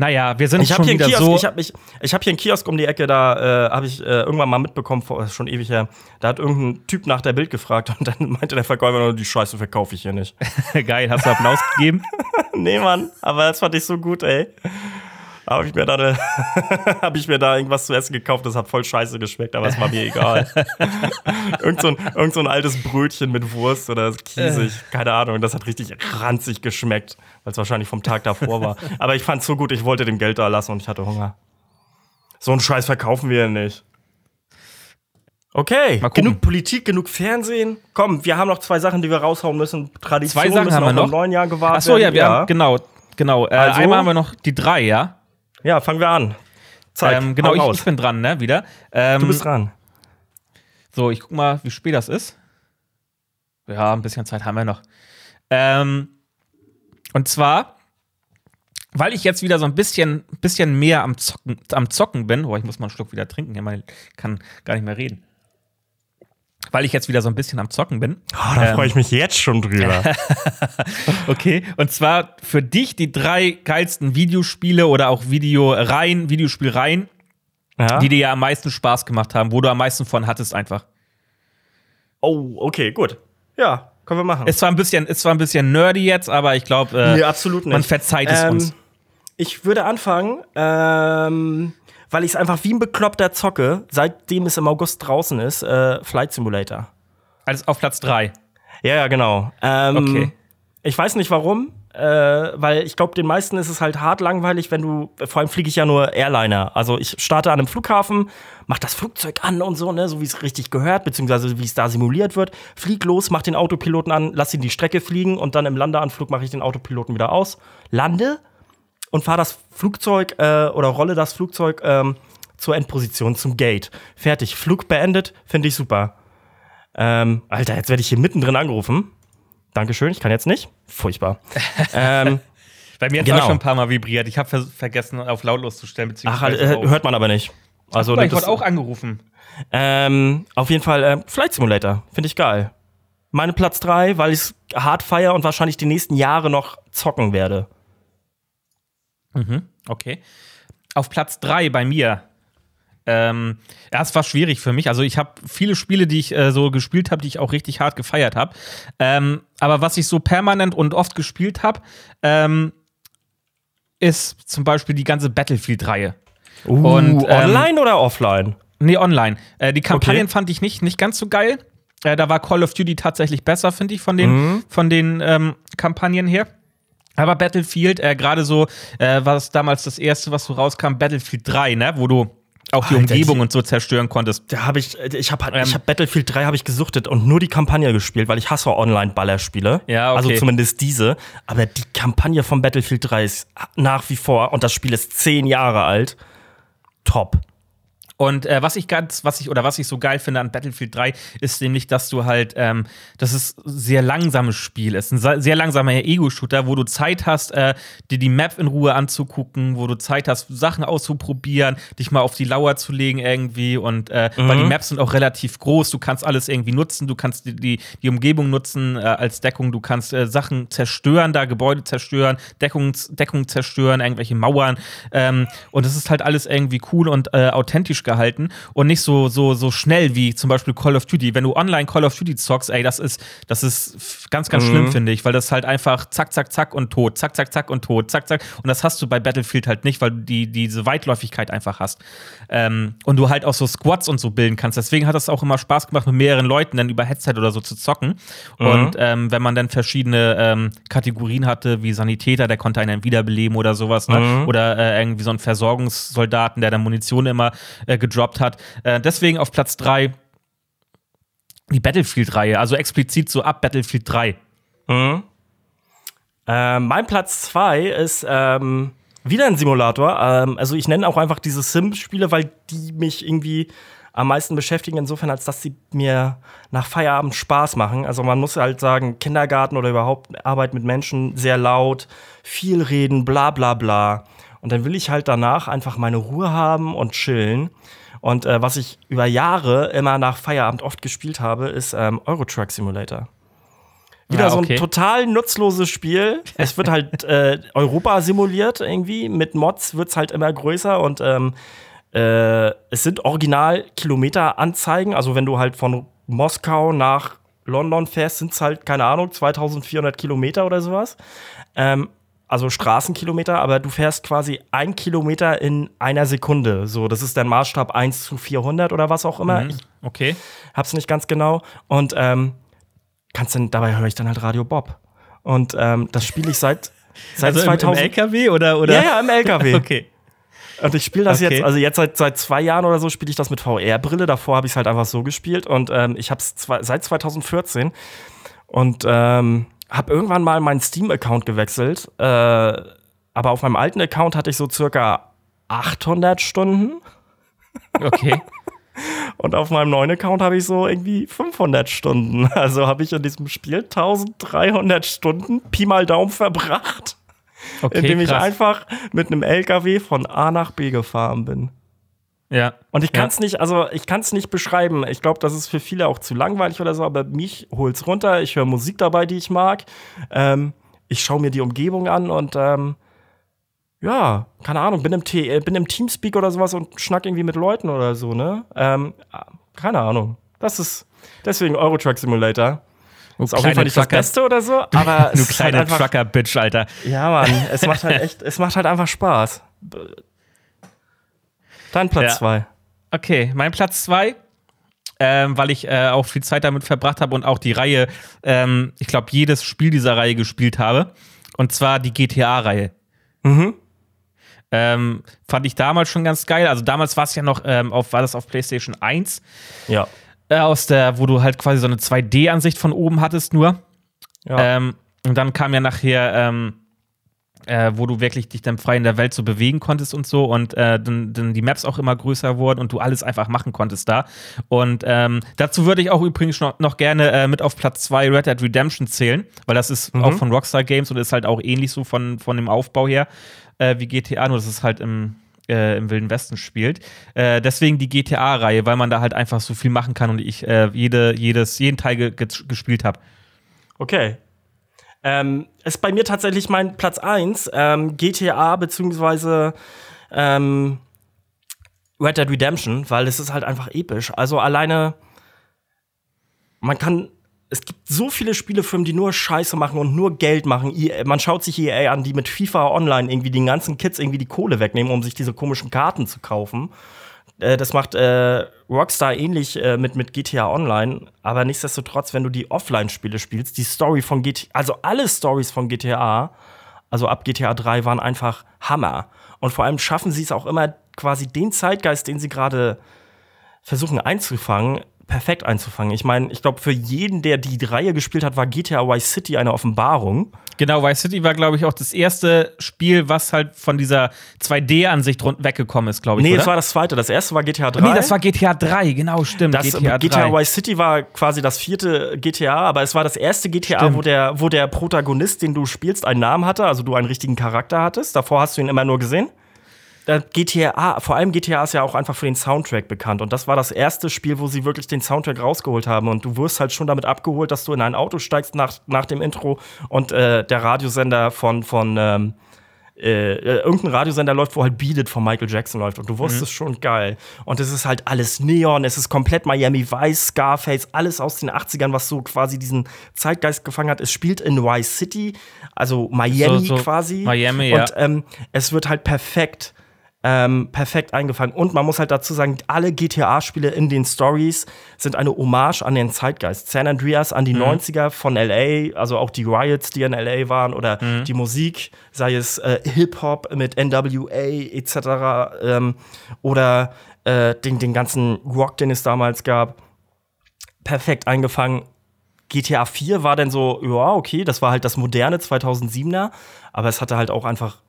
Naja, wir sind ich schon hier wieder Kiosk, so. Ich habe hab hier einen Kiosk um die Ecke, da äh, habe ich äh, irgendwann mal mitbekommen, vor, schon ewig her. Da hat irgendein Typ nach der Bild gefragt und dann <laughs> meinte der Verkäufer, die Scheiße verkaufe ich hier nicht. <laughs> Geil, hast du Applaus gegeben? <laughs> nee, Mann, aber das fand ich so gut, ey habe ich mir da eine, <laughs> habe ich mir da irgendwas zu essen gekauft, das hat voll scheiße geschmeckt, aber es war mir egal. <laughs> irgend, so ein, irgend so ein altes Brötchen mit Wurst oder kiesig, keine Ahnung, das hat richtig ranzig geschmeckt, weil es wahrscheinlich vom Tag davor war. <laughs> Aber ich fand es so gut, ich wollte dem Geld da lassen und ich hatte Hunger. So einen Scheiß verkaufen wir nicht. Okay, genug Politik, genug Fernsehen. Komm, wir haben noch zwei Sachen, die wir raushauen müssen. Tradition zwei Sachen haben wir noch. Im neuen Jahr gewartet. Achso, ja, wir ja. haben, genau, genau. Äh, also, einmal haben wir noch die drei, ja? Ja, fangen wir an. Zeig, ähm, genau, ich, ich, bin dran, ne, wieder. Ähm, du bist dran. So, ich guck mal, wie spät das ist. Ja, ein bisschen Zeit haben wir noch. Ähm, und zwar weil ich jetzt wieder so ein bisschen, bisschen mehr am Zocken, am Zocken bin, oh, ich muss mal einen Schluck wieder trinken, ich kann gar nicht mehr reden. Weil ich jetzt wieder so ein bisschen am Zocken bin. Oh, da ähm, freue ich mich jetzt schon drüber. <laughs> okay, und zwar für dich die drei geilsten Videospiele oder auch Videoreihen, Videospielreihen, ja. die dir ja am meisten Spaß gemacht haben, wo du am meisten von hattest einfach. Oh, okay, gut. Ja, können wir machen. Ist zwar ein bisschen, ist zwar ein bisschen nerdy jetzt, aber ich glaube, äh, nee, man verzeiht es ähm, uns. Ich würde anfangen, ähm, weil ich es einfach wie ein Bekloppter zocke, seitdem es im August draußen ist, äh, Flight Simulator. Also auf Platz 3. Ja, ja, genau. Ähm, okay. Ich weiß nicht warum, äh, weil ich glaube, den meisten ist es halt hart langweilig, wenn du, vor allem fliege ich ja nur Airliner. Also ich starte an einem Flughafen, mach das Flugzeug an und so, ne, so wie es richtig gehört, beziehungsweise wie es da simuliert wird. Flieg los, mach den Autopiloten an, lass ihn die Strecke fliegen und dann im Landeanflug mache ich den Autopiloten wieder aus. Lande und fahre das Flugzeug äh, oder rolle das Flugzeug ähm, zur Endposition, zum Gate. Fertig, Flug beendet, finde ich super. Ähm, Alter, jetzt werde ich hier mittendrin angerufen. Dankeschön, ich kann jetzt nicht. Furchtbar. <laughs> ähm, Bei mir hat es genau. auch schon ein paar Mal vibriert. Ich habe ver vergessen, auf lautlos zu stellen. Ach, äh, hört man aber nicht. Also, Ach, ich wurde auch angerufen. Ähm, auf jeden Fall äh, Flight Simulator. Finde ich geil. Meine Platz 3, weil ich es hart feier und wahrscheinlich die nächsten Jahre noch zocken werde. Mhm, okay. Auf Platz 3 bei mir. Ähm, ja, es war schwierig für mich. Also ich habe viele Spiele, die ich äh, so gespielt habe, die ich auch richtig hart gefeiert habe. Ähm, aber was ich so permanent und oft gespielt habe, ähm, ist zum Beispiel die ganze Battlefield-Reihe. Uh, und, ähm, online oder offline? Nee, online. Äh, die Kampagnen okay. fand ich nicht, nicht ganz so geil. Äh, da war Call of Duty tatsächlich besser, finde ich, von den, mhm. von den ähm, Kampagnen her. Aber Battlefield, äh, gerade so, äh, war es damals das erste, was so rauskam, Battlefield 3, ne? Wo du auch die Alter, Umgebung die, und so zerstören konntest. Da habe ich, äh, ich habe ähm, ich hab Battlefield 3 habe ich gesuchtet und nur die Kampagne gespielt, weil ich hasse Online-Ballerspiele. Ja, okay. Also zumindest diese. Aber die Kampagne von Battlefield 3 ist nach wie vor, und das Spiel ist zehn Jahre alt, top. Und äh, was ich ganz, was ich oder was ich so geil finde an Battlefield 3, ist nämlich, dass du halt, ähm, dass es sehr langsames Spiel ist. Ein sehr langsamer Ego-Shooter, wo du Zeit hast, äh, dir die Map in Ruhe anzugucken, wo du Zeit hast, Sachen auszuprobieren, dich mal auf die Lauer zu legen irgendwie. Und äh, mhm. weil die Maps sind auch relativ groß, du kannst alles irgendwie nutzen, du kannst die, die, die Umgebung nutzen äh, als Deckung, du kannst äh, Sachen zerstören, da Gebäude zerstören, Deckung, Deckung zerstören, irgendwelche Mauern. Ähm, und es ist halt alles irgendwie cool und äh, authentisch gehalten und nicht so, so, so schnell wie zum Beispiel Call of Duty. Wenn du online Call of Duty zockst, ey, das ist, das ist ganz, ganz mhm. schlimm, finde ich, weil das halt einfach zack, zack, zack und tot, zack, zack, zack und tot, zack, zack. Und das hast du bei Battlefield halt nicht, weil du die, diese Weitläufigkeit einfach hast. Ähm, und du halt auch so Squads und so bilden kannst. Deswegen hat das auch immer Spaß gemacht, mit mehreren Leuten dann über Headset oder so zu zocken. Mhm. Und ähm, wenn man dann verschiedene ähm, Kategorien hatte, wie Sanitäter, der konnte einen wiederbeleben oder sowas, ne? Mhm. Oder äh, irgendwie so einen Versorgungssoldaten, der dann Munition immer äh, gedroppt hat. Äh, deswegen auf Platz 3 die Battlefield-Reihe, also explizit so ab Battlefield 3. Mhm. Äh, mein Platz 2 ist ähm, wieder ein Simulator. Ähm, also ich nenne auch einfach diese Sim-Spiele, weil die mich irgendwie am meisten beschäftigen, insofern, als dass sie mir nach Feierabend Spaß machen. Also man muss halt sagen, Kindergarten oder überhaupt Arbeit mit Menschen, sehr laut, viel reden, bla bla bla. Und dann will ich halt danach einfach meine Ruhe haben und chillen. Und äh, was ich über Jahre immer nach Feierabend oft gespielt habe, ist ähm, Euro Truck Simulator. Wieder ja, okay. so ein total nutzloses Spiel. Es wird halt <laughs> äh, Europa simuliert irgendwie. Mit Mods wird es halt immer größer und ähm, äh, es sind original Kilometeranzeigen. Also wenn du halt von Moskau nach London fährst, sind es halt, keine Ahnung, 2400 Kilometer oder sowas. Ähm, also Straßenkilometer, aber du fährst quasi ein Kilometer in einer Sekunde. So, das ist dein Maßstab 1 zu 400 oder was auch immer. Mhm, okay. Ich hab's nicht ganz genau. Und ähm, kannst dann, dabei höre ich dann halt Radio Bob. Und ähm, das spiele ich seit, seit also 2000. Im, im LKW oder, oder? Ja, ja, im LKW. <laughs> okay. Und ich spiele das okay. jetzt, also jetzt seit, seit zwei Jahren oder so spiele ich das mit VR-Brille. Davor habe ich es halt einfach so gespielt und ähm, ich habe es seit 2014. Und ähm, habe irgendwann mal meinen Steam-Account gewechselt, äh, aber auf meinem alten Account hatte ich so circa 800 Stunden. Okay. <laughs> Und auf meinem neuen Account habe ich so irgendwie 500 Stunden. <laughs> Also habe ich in diesem Spiel 1300 Stunden Pi mal Daumen verbracht. okay, indem ich einfach mit einem LKW von A nach B gefahren bin. Ja. Und ich kann es ja. nicht, also ich kann es nicht beschreiben. Ich glaube, das ist für viele auch zu langweilig oder so, aber mich holt's runter. Ich höre Musik dabei, die ich mag. Ähm, ich schaue mir die Umgebung an und ähm, ja, keine Ahnung, bin im, T äh, bin im Teamspeak oder sowas und schnack irgendwie mit Leuten oder so, ne? Ähm, keine Ahnung. Das ist deswegen Eurotruck Simulator. Du ist auf jeden Fall nicht Trucker. das Beste oder so, aber <laughs> du kleine halt Trucker-Bitch, Alter. Ja, Mann, es macht halt <laughs> echt, es macht halt einfach Spaß. Dein Platz 2. Ja. Okay, mein Platz 2 ähm, weil ich äh, auch viel Zeit damit verbracht habe und auch die Reihe, ähm, ich glaube, jedes Spiel dieser Reihe gespielt habe. Und zwar die GTA-Reihe. Mhm. Ähm, fand ich damals schon ganz geil. Also damals war es ja noch ähm, auf, war das auf PlayStation 1. Ja. Äh, aus der, wo du halt quasi so eine 2D-Ansicht von oben hattest nur. Ja. Ähm, und dann kam ja nachher ähm, äh, wo du wirklich dich dann frei in der Welt so bewegen konntest und so und äh, dann, dann, die Maps auch immer größer wurden und du alles einfach machen konntest da. Und ähm, dazu würde ich auch übrigens noch, noch gerne äh, mit auf Platz 2 Red Dead Redemption zählen, weil das ist mhm. auch von Rockstar Games und ist halt auch ähnlich so von, von dem Aufbau her äh, wie GTA, nur dass es halt im, äh, im Wilden Westen spielt. Äh, deswegen die GTA-Reihe, weil man da halt einfach so viel machen kann und ich jede, jedes, jeden Teil ge gespielt habe. Okay, ähm, ist bei mir tatsächlich mein Platz 1, ähm, GTA beziehungsweise ähm, Red Dead Redemption, weil es ist halt einfach episch. Also alleine, man kann, es gibt so viele Spielefirmen, die nur Scheiße machen und nur Geld machen. E man schaut sich EA an, die mit FIFA Online irgendwie den ganzen Kids irgendwie die Kohle wegnehmen, um sich diese komischen Karten zu kaufen. Äh, das macht äh, Rockstar ähnlich äh, mit, mit GTA Online, aber nichtsdestotrotz, wenn du die Offline-Spiele spielst, die Story von GTA, also alle Stories von GTA, also ab GTA 3 waren einfach Hammer. Und vor allem schaffen sie es auch immer quasi den Zeitgeist, den sie gerade versuchen einzufangen, perfekt einzufangen. Ich meine, ich glaube, für jeden, der die Reihe gespielt hat, war GTA Vice City eine Offenbarung. Genau, Vice City war, glaube ich, auch das erste Spiel, was halt von dieser 2D-Ansicht weggekommen ist, glaube ich. Nee, oder? das war das zweite. Das erste war GTA 3. Nee, das war GTA 3, genau, stimmt. Das, GTA, GTA Vice City war quasi das vierte GTA, aber es war das erste GTA, wo der, wo der Protagonist, den du spielst, einen Namen hatte, also du einen richtigen Charakter hattest. Davor hast du ihn immer nur gesehen. GTA, vor allem GTA ist ja auch einfach für den Soundtrack bekannt. Und das war das erste Spiel, wo sie wirklich den Soundtrack rausgeholt haben. Und du wirst halt schon damit abgeholt, dass du in ein Auto steigst nach, nach dem Intro und äh, der Radiosender von, von ähm, äh, äh irgendein Radiosender läuft, wo halt Beat It von Michael Jackson läuft. Und du wusstest mhm. schon geil. Und es ist halt alles Neon, es ist komplett Miami Vice, Scarface, alles aus den 80ern, was so quasi diesen Zeitgeist gefangen hat. Es spielt in Vice City, also Miami so, so quasi. Miami, ja. Und ähm, es wird halt perfekt ähm, perfekt eingefangen. Und man muss halt dazu sagen, alle GTA-Spiele in den Stories sind eine Hommage an den Zeitgeist. San Andreas an die mhm. 90er von LA, also auch die Riots, die in LA waren, oder mhm. die Musik, sei es äh, Hip-Hop mit NWA etc. Ähm, oder äh, den, den ganzen Rock, den es damals gab. Perfekt eingefangen. GTA 4 war dann so, ja, okay, das war halt das moderne 2007er, aber es hatte halt auch einfach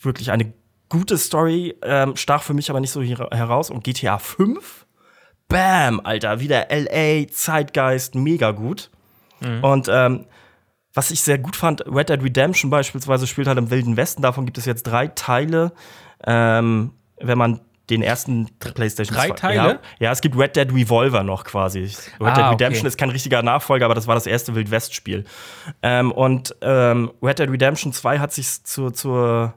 wirklich eine gute Story, ähm, stach für mich aber nicht so heraus. Und GTA 5, bam, Alter, wieder LA, Zeitgeist, mega gut. Mhm. Und ähm, was ich sehr gut fand, Red Dead Redemption beispielsweise spielt halt im Wilden Westen. Davon gibt es jetzt drei Teile. Ähm, wenn man den ersten PlayStation Drei 2, Teile? Ja, ja, es gibt Red Dead Revolver noch quasi. Red ah, Dead Redemption okay. ist kein richtiger Nachfolger, aber das war das erste Wild West Spiel. Ähm, und ähm, Red Dead Redemption 2 hat sich zu, zur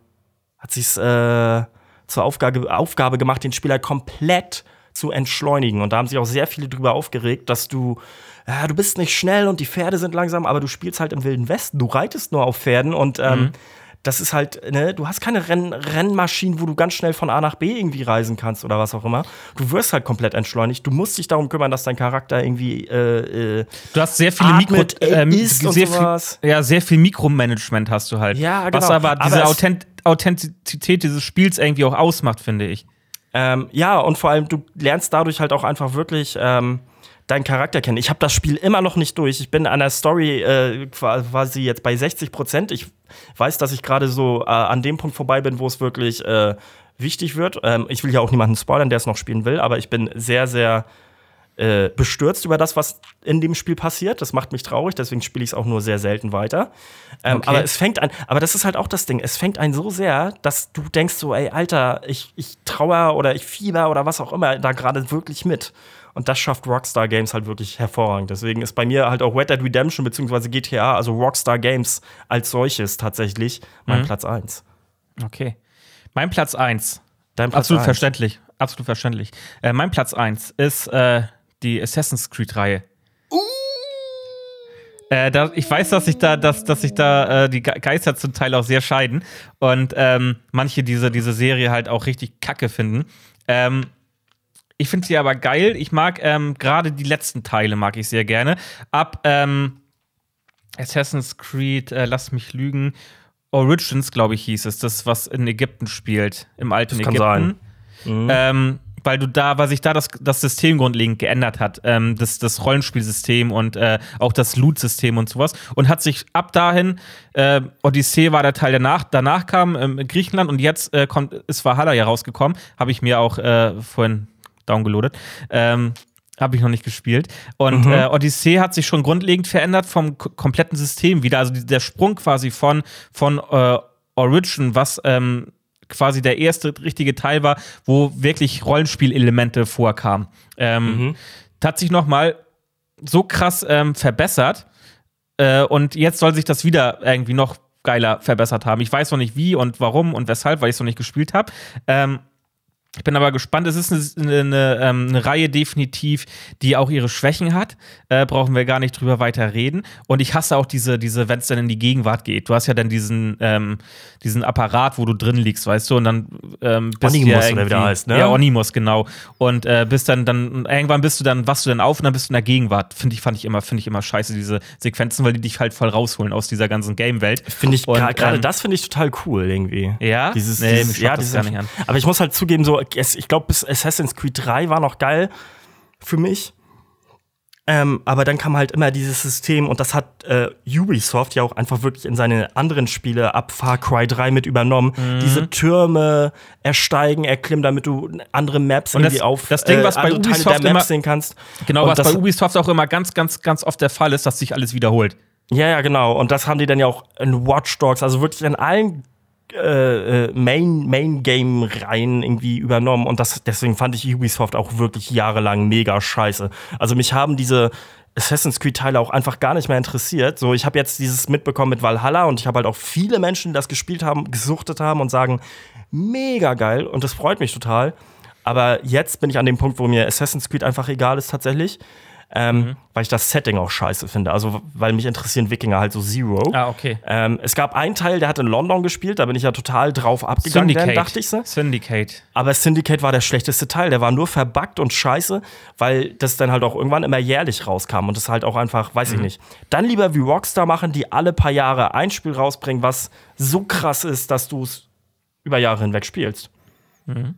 hat sich äh, zur Aufgabe, Aufgabe gemacht, den Spieler komplett zu entschleunigen. Und da haben sich auch sehr viele drüber aufgeregt, dass du, ja, du bist nicht schnell und die Pferde sind langsam, aber du spielst halt im Wilden Westen. Du reitest nur auf Pferden und ähm, mhm das ist halt, ne, du hast keine Renn Rennmaschinen, wo du ganz schnell von A nach B irgendwie reisen kannst oder was auch immer. Du wirst halt komplett entschleunigt. Du musst dich darum kümmern, dass dein Charakter irgendwie äh, äh, Du hast sehr viele Mikro ähm, sehr viel, ja, sehr viel Mikromanagement hast du halt. Ja, genau. Was aber diese aber Authent Authentizität dieses Spiels irgendwie auch ausmacht, finde ich. Ähm, ja, und vor allem, du lernst dadurch halt auch einfach wirklich ähm, deinen Charakter kennen. Ich habe das Spiel immer noch nicht durch. Ich bin an der Story äh, quasi jetzt bei 60 Prozent. Ich weiß, dass ich gerade so äh, an dem Punkt vorbei bin, wo es wirklich äh, wichtig wird. Ähm, ich will ja auch niemanden spoilern, der es noch spielen will, aber ich bin sehr, sehr äh, bestürzt über das, was in dem Spiel passiert. Das macht mich traurig, deswegen spiele ich es auch nur sehr selten weiter. Ähm, okay. Aber es fängt an, aber das ist halt auch das Ding, es fängt einen so sehr, dass du denkst so, ey, Alter, ich, ich trauer oder ich fieber oder was auch immer da gerade wirklich mit. Und das schafft Rockstar Games halt wirklich hervorragend. Deswegen ist bei mir halt auch Red Dead Redemption bzw. GTA, also Rockstar Games als solches tatsächlich mein mhm. Platz 1. Okay. Mein Platz 1. Dein Platz Absolut 1. verständlich. Absolut verständlich. Äh, mein Platz 1 ist äh, die Assassin's Creed-Reihe. Uh. Äh, da, ich weiß, dass sich da, dass, dass sich da äh, die Geister zum Teil auch sehr scheiden und ähm, manche diese, diese Serie halt auch richtig kacke finden. Ähm, ich finde sie aber geil. Ich mag ähm, gerade die letzten Teile mag ich sehr gerne. Ab ähm, Assassin's Creed, äh, lass mich lügen, Origins, glaube ich, hieß es, das, was in Ägypten spielt, im alten das kann Ägypten. Sein. Mhm. Ähm, weil du da, weil sich da das, das System grundlegend geändert hat, ähm, das, das Rollenspielsystem und äh, auch das Loot-System und sowas. Und hat sich ab dahin, äh, Odyssee war der Teil, der nach, danach kam, ähm, Griechenland und jetzt äh, kommt, ist Valhalla ja rausgekommen. Habe ich mir auch äh, vorhin downgeloadet. Ähm, habe ich noch nicht gespielt. Und mhm. äh, Odyssey hat sich schon grundlegend verändert vom kompletten System wieder. Also der Sprung quasi von, von äh, Origin, was ähm, quasi der erste richtige Teil war, wo wirklich Rollenspielelemente vorkamen. Ähm, mhm. Hat sich nochmal so krass ähm, verbessert. Äh, und jetzt soll sich das wieder irgendwie noch geiler verbessert haben. Ich weiß noch nicht wie und warum und weshalb, weil ich es noch nicht gespielt habe. Ähm, ich bin aber gespannt. Es ist eine, eine, ähm, eine, Reihe definitiv, die auch ihre Schwächen hat. Äh, brauchen wir gar nicht drüber weiter reden. Und ich hasse auch diese, diese wenn es dann in die Gegenwart geht. Du hast ja dann diesen, ähm, diesen Apparat, wo du drin liegst, weißt du, und dann ähm, bist Onimus, ja oder wieder heißt, ne? Ja, Onimus, genau. Und äh, bist dann, dann, irgendwann bist du dann, wachst du dann auf und dann bist du in der Gegenwart. Finde ich, fand ich immer, finde ich immer scheiße, diese Sequenzen, weil die dich halt voll rausholen aus dieser ganzen Game-Welt. Finde ich, gerade ähm, das finde ich total cool irgendwie. Ja? Dieses, nee, dieses, ja, dieses, gar nicht an. Aber ich muss halt zugeben, so, ich glaube, bis Assassin's Creed 3 war noch geil für mich. Ähm, aber dann kam halt immer dieses System und das hat äh, Ubisoft ja auch einfach wirklich in seine anderen Spiele ab Far Cry 3 mit übernommen. Mhm. Diese Türme ersteigen, erklimmen, damit du andere Maps und irgendwie das, auf das Ding, was äh, bei Ubisoft immer, sehen kannst. Genau, und was bei Ubisoft auch immer ganz, ganz, ganz oft der Fall ist, dass sich alles wiederholt. Ja, ja, genau. Und das haben die dann ja auch in Watch Dogs, also wirklich in allen äh, äh, Main, Main Game rein irgendwie übernommen und das deswegen fand ich Ubisoft auch wirklich jahrelang mega scheiße. Also mich haben diese Assassin's Creed Teile auch einfach gar nicht mehr interessiert. So, ich habe jetzt dieses mitbekommen mit Valhalla und ich habe halt auch viele Menschen, die das gespielt haben, gesuchtet haben und sagen, mega geil und das freut mich total. Aber jetzt bin ich an dem Punkt, wo mir Assassin's Creed einfach egal ist tatsächlich ähm, mhm. weil ich das Setting auch scheiße finde. Also, weil mich interessieren Wikinger halt so Zero. Ah, okay. Ähm, es gab einen Teil, der hat in London gespielt, da bin ich ja total drauf abgegangen, Syndicate. Dachte ich so. Syndicate. Aber Syndicate war der schlechteste Teil. Der war nur verbuggt und scheiße, weil das dann halt auch irgendwann immer jährlich rauskam und das halt auch einfach, weiß mhm. ich nicht. Dann lieber wie Rockstar machen, die alle paar Jahre ein Spiel rausbringen, was so krass ist, dass du es über Jahre hinweg spielst. Mhm.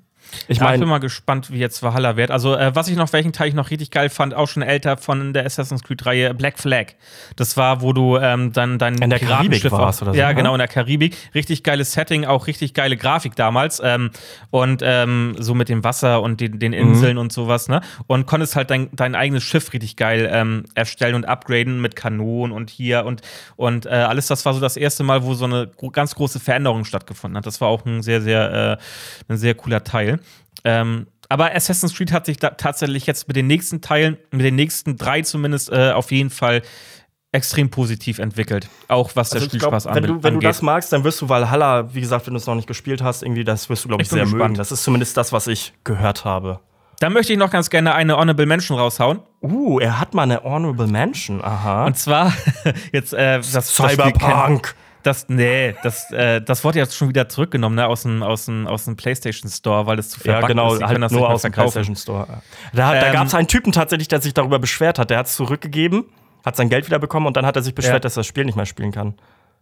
Ich, mein, bin mal gespannt, wie jetzt Valhalla wird. Also, äh, was ich noch, welchen Teil ich noch richtig geil fand, auch schon älter von der Assassin's Creed-Reihe, Black Flag. Das war, wo du ähm, dann dein in der Karibik warst oder so. Ja, ne? genau, in der Karibik. Richtig geiles Setting, auch richtig geile Grafik damals. Ähm, und ähm, so mit dem Wasser und den, den Inseln mhm. und sowas, ne? Und konntest halt dein, dein eigenes Schiff richtig geil ähm, erstellen und upgraden mit Kanonen und hier und, und äh, alles. Das war so das erste Mal, wo so eine ganz große Veränderung stattgefunden hat. Das war auch ein sehr, sehr, äh, ein sehr cooler Teil. Ähm, aber Assassin's Creed hat sich tatsächlich jetzt mit den nächsten Teilen, mit den nächsten drei zumindest, äh, auf jeden Fall extrem positiv entwickelt. Auch was also der Spielspaß glaub, wenn du, wenn du das magst, dann wirst du Valhalla, wie gesagt, wenn du es noch nicht gespielt hast, irgendwie, das wirst du, glaube ich, ich sehr gespannt. mögen. Das ist zumindest das, was ich gehört habe. Dann möchte ich noch ganz gerne eine Honorable Mention raushauen. Uh, er hat mal eine Honorable Mention, aha. Und zwar, <laughs> jetzt, äh, das Cyberpunk. Das, nee, das, äh, das wurde jetzt schon wieder zurückgenommen, ne, aus dem, aus dem, aus dem PlayStation Store, weil es zu verbuggt ja, genau, ist. Halt nur aus dem PlayStation Store. Da, ähm, da gab es einen Typen tatsächlich, der sich darüber beschwert hat. Der hat es zurückgegeben, hat sein Geld wieder bekommen und dann hat er sich beschwert, ja. dass er das Spiel nicht mehr spielen kann.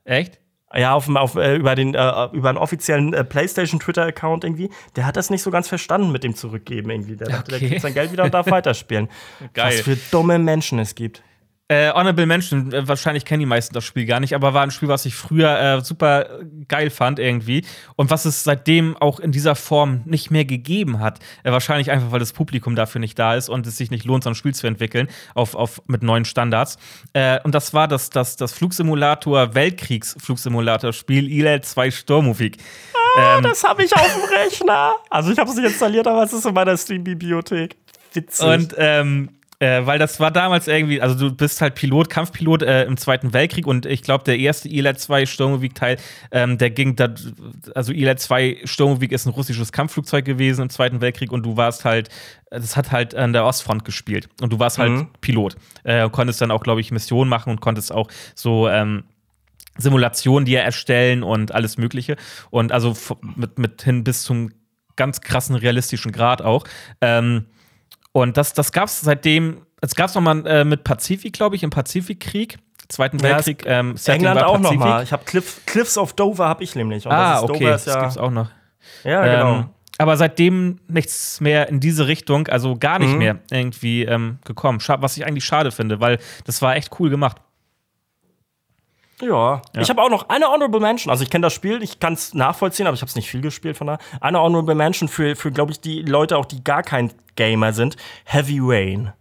Echt? Ja, auf, auf, äh, über, den, äh, über einen offiziellen äh, PlayStation-Twitter-Account irgendwie. Der hat das nicht so ganz verstanden mit dem Zurückgeben irgendwie. Der okay. dachte, der kriegt sein Geld wieder und darf <laughs> weiterspielen. Geil. Was für dumme Menschen es gibt. Äh, Honorable Mention, äh, wahrscheinlich kennen die meisten das Spiel gar nicht, aber war ein Spiel, was ich früher äh, super geil fand irgendwie und was es seitdem auch in dieser Form nicht mehr gegeben hat. Äh, wahrscheinlich einfach, weil das Publikum dafür nicht da ist und es sich nicht lohnt, so ein Spiel zu entwickeln auf, auf, mit neuen Standards. Äh, und das war das, das, das Flugsimulator, Weltkriegsflugsimulator-Spiel IL 2 Sturmovik. Ah, ähm, das habe ich auf dem Rechner. Also ich habe es nicht installiert, aber es ist in meiner Steam-Bibliothek. Witzig. Und ähm, äh, weil das war damals irgendwie, also du bist halt Pilot, Kampfpilot äh, im Zweiten Weltkrieg und ich glaube, der erste ILA 2 Sturmovik-Teil, ähm, der ging da, also ILA 2 Sturmovik ist ein russisches Kampfflugzeug gewesen im Zweiten Weltkrieg und du warst halt, das hat halt an der Ostfront gespielt und du warst halt mhm. Pilot. Äh, konntest dann auch, glaube ich, Missionen machen und konntest auch so, ähm, Simulationen dir erstellen und alles Mögliche. Und also mit, mit hin bis zum ganz krassen realistischen Grad auch. Ähm, und das, das gab es seitdem, es gab es nochmal äh, mit Pazifik, glaube ich, im Pazifikkrieg. Zweiten ja, Weltkrieg. Ähm, England auch nochmal. Ich habe Cliff, Cliffs of Dover habe ich nämlich. Und ah, okay, Dover ist ja, das gibt's auch noch. Ja, genau. Ähm, aber seitdem nichts mehr in diese Richtung, also gar nicht mhm. mehr irgendwie ähm, gekommen. Was ich eigentlich schade finde, weil das war echt cool gemacht. Ja. ja. Ich habe auch noch eine Honorable Mention. Also ich kenne das Spiel, ich kann es nachvollziehen, aber ich habe es nicht viel gespielt von da. Eine Honorable Mention für, für glaube ich, die Leute auch, die gar kein Gamer sind. Heavy Rain.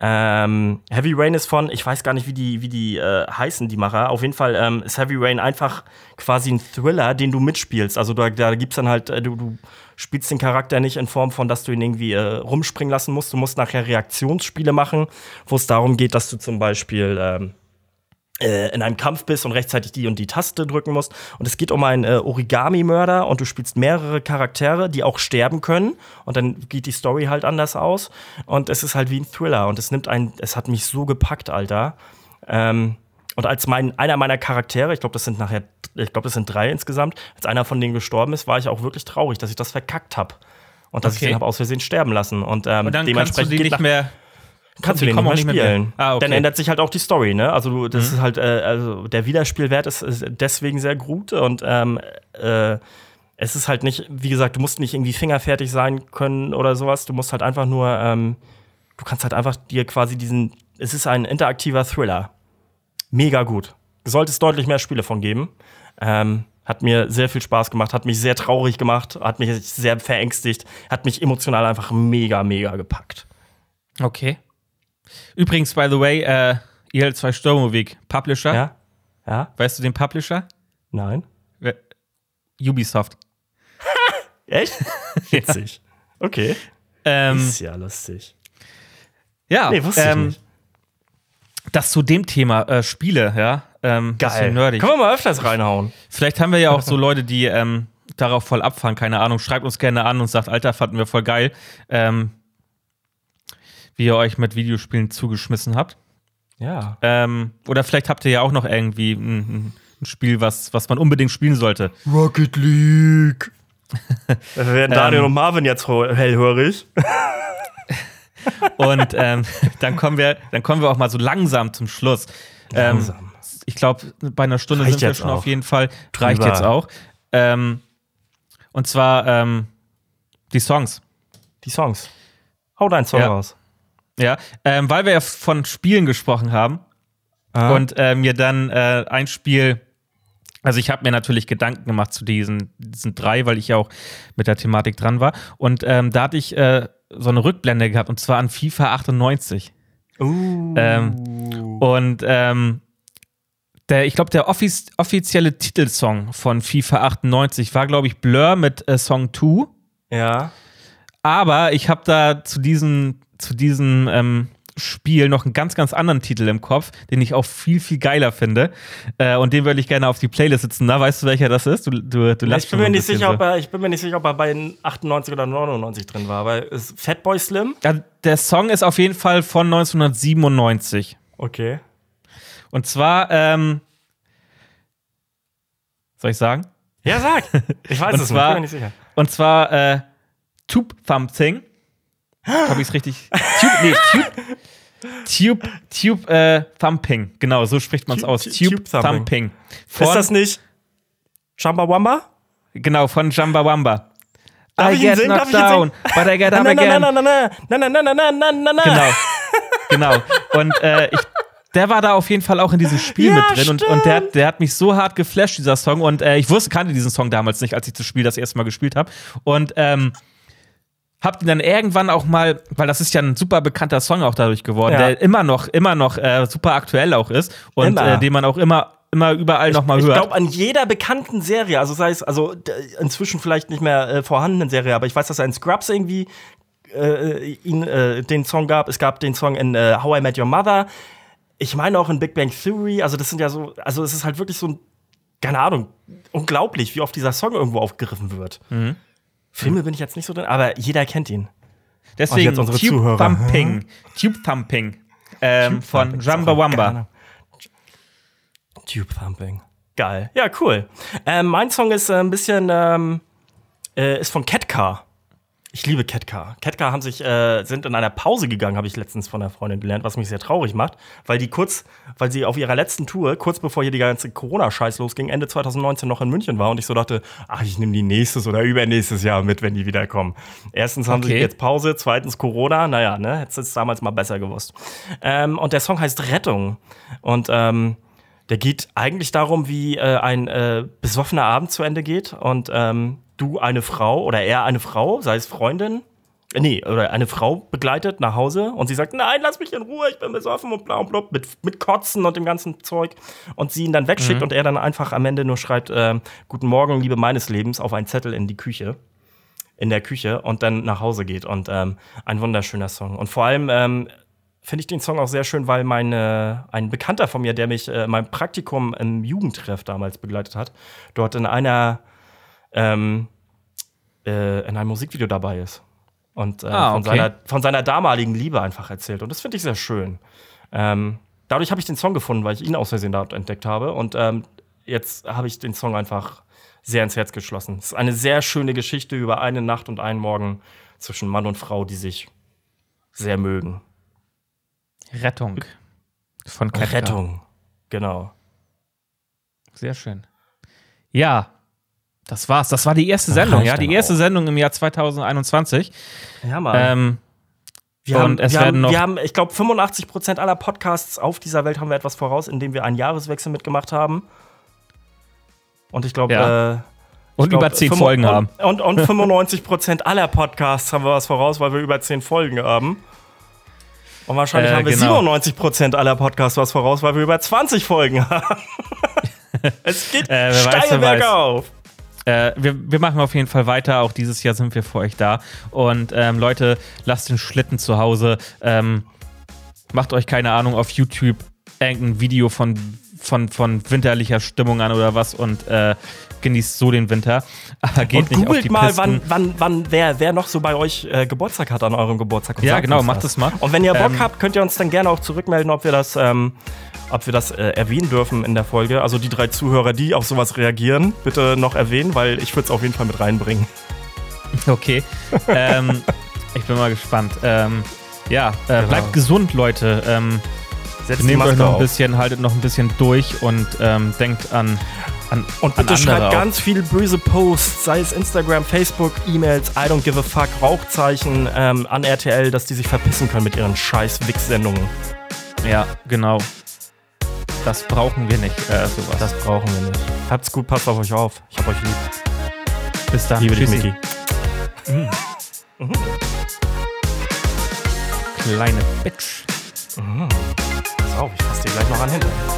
Ähm, Heavy Rain ist von, ich weiß gar nicht, wie die, wie die äh, heißen, die Macher. Auf jeden Fall ähm, ist Heavy Rain einfach quasi ein Thriller, den du mitspielst. Also da, da gibt's dann halt, äh, du, du spielst den Charakter nicht in Form von, dass du ihn irgendwie äh, rumspringen lassen musst. Du musst nachher Reaktionsspiele machen, wo es darum geht, dass du zum Beispiel ähm, äh, in einem Kampf bist und rechtzeitig die und die Taste drücken musst. Und es geht um einen äh, Origami-Mörder und du spielst mehrere Charaktere, die auch sterben können. Und dann geht die Story halt anders aus. Und es ist halt wie ein Thriller. Und es nimmt einen, es hat mich so gepackt, Alter. Ähm, und als mein, einer meiner Charaktere, ich glaube, das sind nachher, ich glaube, das sind drei insgesamt, als einer von denen gestorben ist, war ich auch wirklich traurig, dass ich das verkackt habe. Und dass okay. ich den habe aus Versehen sterben lassen. Und, ähm, und dann dementsprechend kannst du die nicht mehr kannst du den nicht mehr spielen. Mehr. Ah, okay. Dann ändert sich halt auch die Story, ne? Also du, das mhm. ist halt, äh, also der Wiederspielwert ist, ist deswegen sehr gut und ähm, äh, es ist halt nicht, wie gesagt, du musst nicht irgendwie fingerfertig sein können oder sowas. Du musst halt einfach nur, ähm, du kannst halt einfach dir quasi diesen, es ist ein interaktiver Thriller. Mega gut. Sollte es deutlich mehr Spiele von geben. Ähm, hat mir sehr viel Spaß gemacht, hat mich sehr traurig gemacht, hat mich sehr verängstigt, hat mich emotional einfach mega, mega gepackt. Okay. Übrigens, by the way, äh, IL2 Sturmovik, Publisher. Ja. Ja. Weißt du den Publisher? Nein. Ubisoft. <laughs> Echt? <laughs> Witzig. ja. Okay. Ähm, ist ja lustig. Ja, nee, wusste ähm, ich nicht. Das zu dem Thema äh, Spiele, ja. Ähm, Geil. nerdig. Können wir mal öfters reinhauen. Vielleicht haben wir ja auch so <laughs> Leute, die ähm, darauf voll abfahren, keine Ahnung. Schreibt uns gerne an und sagt, Alter, fanden wir voll geil. Ähm, wie ihr euch mit Videospielen zugeschmissen habt. Ja. Ähm, oder vielleicht habt ihr ja auch noch irgendwie ein, ein Spiel, was, was man unbedingt spielen sollte. Rocket League. <laughs> da werden Daniel ähm, und Marvin jetzt hellhörig. <laughs> und ähm, dann, kommen wir, dann kommen wir auch mal so langsam zum Schluss. Ähm, langsam. ich glaube, bei einer Stunde Reicht sind wir schon auch. auf jeden Fall. Drüber. Reicht jetzt auch. Ähm, und zwar ähm, die Songs. Die Songs. Hau deinen Song ja. raus. Ja, ähm, weil wir ja von Spielen gesprochen haben ah. und äh, mir dann äh, ein Spiel, also ich habe mir natürlich Gedanken gemacht zu diesen, diesen drei, weil ich ja auch mit der Thematik dran war. Und ähm, da hatte ich äh, so eine Rückblende gehabt und zwar an FIFA 98. Uh. Ähm, und ähm, der, ich glaube, der offiz offizielle Titelsong von FIFA 98 war, glaube ich, Blur mit äh, Song 2. Ja. Aber ich habe da zu diesem zu diesem ähm, Spiel noch einen ganz, ganz anderen Titel im Kopf, den ich auch viel, viel geiler finde. Äh, und den würde ich gerne auf die Playlist setzen. Na, weißt du, welcher das ist? Du, du, du ich, bin mir nicht sicher, so. ob er, ich bin mir nicht sicher, ob er bei 98 oder 99 drin war. Weil ist Fatboy Slim? Ja, der Song ist auf jeden Fall von 1997. Okay. Und zwar, ähm, soll ich sagen? Ja, sag. Ich weiß <laughs> es zwar, nicht, ich bin mir nicht sicher. Und zwar äh, Tube Thumping habe ich es richtig? Tube, nee, Tube, Tube, Tube äh, Thumping. Genau, so spricht man es aus. Tube, Tube Thumping. Von, ist das nicht Chumbawamba? Genau, von Chumbawamba. I get knocked down, but I get up again. Na, na, na, na, na, na, na, na, na, na, na, Genau, genau. Und äh, ich, der war da auf jeden Fall auch in diesem Spiel ja, mit drin und, und der, der hat mich so hart geflasht, dieser Song. Und äh, ich wusste, kannte diesen Song damals nicht, als ich das Spiel das erste Mal gespielt habe. Und ähm, habt ihn dann irgendwann auch mal, weil das ist ja ein super bekannter Song auch dadurch geworden, ja. der immer noch, immer noch äh, super aktuell auch ist und äh, den man auch immer immer überall nochmal hört. Ich glaube, an jeder bekannten Serie, also sei es, also inzwischen vielleicht nicht mehr äh, vorhandenen Serie, aber ich weiß, dass er in Scrubs irgendwie äh, ihn, äh, den Song gab. Es gab den Song in äh, How I Met Your Mother. Ich meine auch in Big Bang Theory. Also, das sind ja so, also es ist halt wirklich so ein, keine Ahnung, unglaublich, wie oft dieser Song irgendwo aufgegriffen wird. Mhm. Filme bin ich jetzt nicht so drin, aber jeder kennt ihn. Deswegen jetzt unsere Tube Zuhörer. Thumping. Tube Thumping ähm, Tube von Thumping. Jamba Wamba. Tube Thumping. Geil. Ja, cool. Ähm, mein Song ist äh, ein bisschen, ähm, äh, ist von Catcar. Ich liebe Ketka. Ketka haben sich, äh, sind in einer Pause gegangen, habe ich letztens von einer Freundin gelernt, was mich sehr traurig macht, weil die kurz, weil sie auf ihrer letzten Tour, kurz bevor hier die ganze Corona-Scheiß losging, Ende 2019 noch in München war und ich so dachte, ach, ich nehme die nächstes oder übernächstes Jahr mit, wenn die wiederkommen. Erstens haben okay. sie jetzt Pause, zweitens Corona, naja, ne, hätte es damals mal besser gewusst. Ähm, und der Song heißt Rettung. Und ähm, der geht eigentlich darum, wie äh, ein äh, besoffener Abend zu Ende geht und ähm, du eine Frau oder er eine Frau, sei es Freundin, äh, nee, oder eine Frau begleitet nach Hause und sie sagt, nein, lass mich in Ruhe, ich bin besoffen und bla und bla, mit, mit Kotzen und dem ganzen Zeug und sie ihn dann wegschickt mhm. und er dann einfach am Ende nur schreibt, äh, guten Morgen, Liebe meines Lebens, auf einen Zettel in die Küche, in der Küche und dann nach Hause geht und ähm, ein wunderschöner Song und vor allem ähm, finde ich den Song auch sehr schön, weil meine, ein Bekannter von mir, der mich äh, mein Praktikum im Jugendtreff damals begleitet hat, dort in einer ähm, äh, in einem Musikvideo dabei ist. Und äh, ah, okay. von, seiner, von seiner damaligen Liebe einfach erzählt. Und das finde ich sehr schön. Ähm, dadurch habe ich den Song gefunden, weil ich ihn aus Versehen dort entdeckt habe. Und ähm, jetzt habe ich den Song einfach sehr ins Herz geschlossen. Es ist eine sehr schöne Geschichte über eine Nacht und einen Morgen zwischen Mann und Frau, die sich sehr mögen. Rettung von Ketka. Rettung, genau. Sehr schön. Ja, das war's. Das war die erste Sendung, ja. Die erste auch. Sendung im Jahr 2021. Ja, Mann. Ähm, wir haben, wir haben, wir haben, ich glaube, 85 Prozent aller Podcasts auf dieser Welt haben wir etwas voraus, indem wir einen Jahreswechsel mitgemacht haben. Und ich glaube, ja. äh, und glaub, über 10 Folgen und, haben. Und, und 95 Prozent aller Podcasts haben wir was voraus, weil wir über 10 Folgen haben. Und wahrscheinlich äh, haben wir genau. 97 Prozent aller Podcasts was voraus, weil wir über 20 Folgen <laughs> haben. <laughs> es geht äh, steil bergauf. Äh, wir, wir, machen auf jeden Fall weiter. Auch dieses Jahr sind wir für euch da. Und ähm, Leute, lasst den Schlitten zu Hause. Ähm, macht euch keine Ahnung auf YouTube irgendein Video von, von, von winterlicher Stimmung an oder was und äh, genießt so den Winter. Aber geht und nicht googelt auf die mal, wann, wann, wann wer, wer noch so bei euch äh, Geburtstag hat an eurem Geburtstag. ja, genau, macht das mal. Und wenn ihr Bock ähm, habt, könnt ihr uns dann gerne auch zurückmelden, ob wir das ähm, ob wir das äh, erwähnen dürfen in der Folge. Also die drei Zuhörer, die auf sowas reagieren, bitte noch erwähnen, weil ich würde es auf jeden Fall mit reinbringen. <laughs> Okay. ähm, ich bin mal gespannt. Ähm, ja, äh, genau. bleibt gesund, Leute. Ähm, Setzt nehmt euch noch ein bisschen, haltet noch ein bisschen durch und ähm, denkt an, an und bitte an schreibt auch. ganz viele böse Posts, sei es Instagram, Facebook, E-Mails, I don't give a fuck, Rauchzeichen ähm, an RTL, dass die sich verpissen können mit ihren scheiß Wix-Sendungen. Ja, genau. Das brauchen wir nicht, äh, sowas. Das brauchen wir nicht. Habt's gut, passt auf euch auf. Ich hab euch lieb. Bis dann. Liebe dich, Miki. Mhm. Mhm. Kleine Bitch. Mhm. Pass auf, ich fass dir gleich noch an hinten.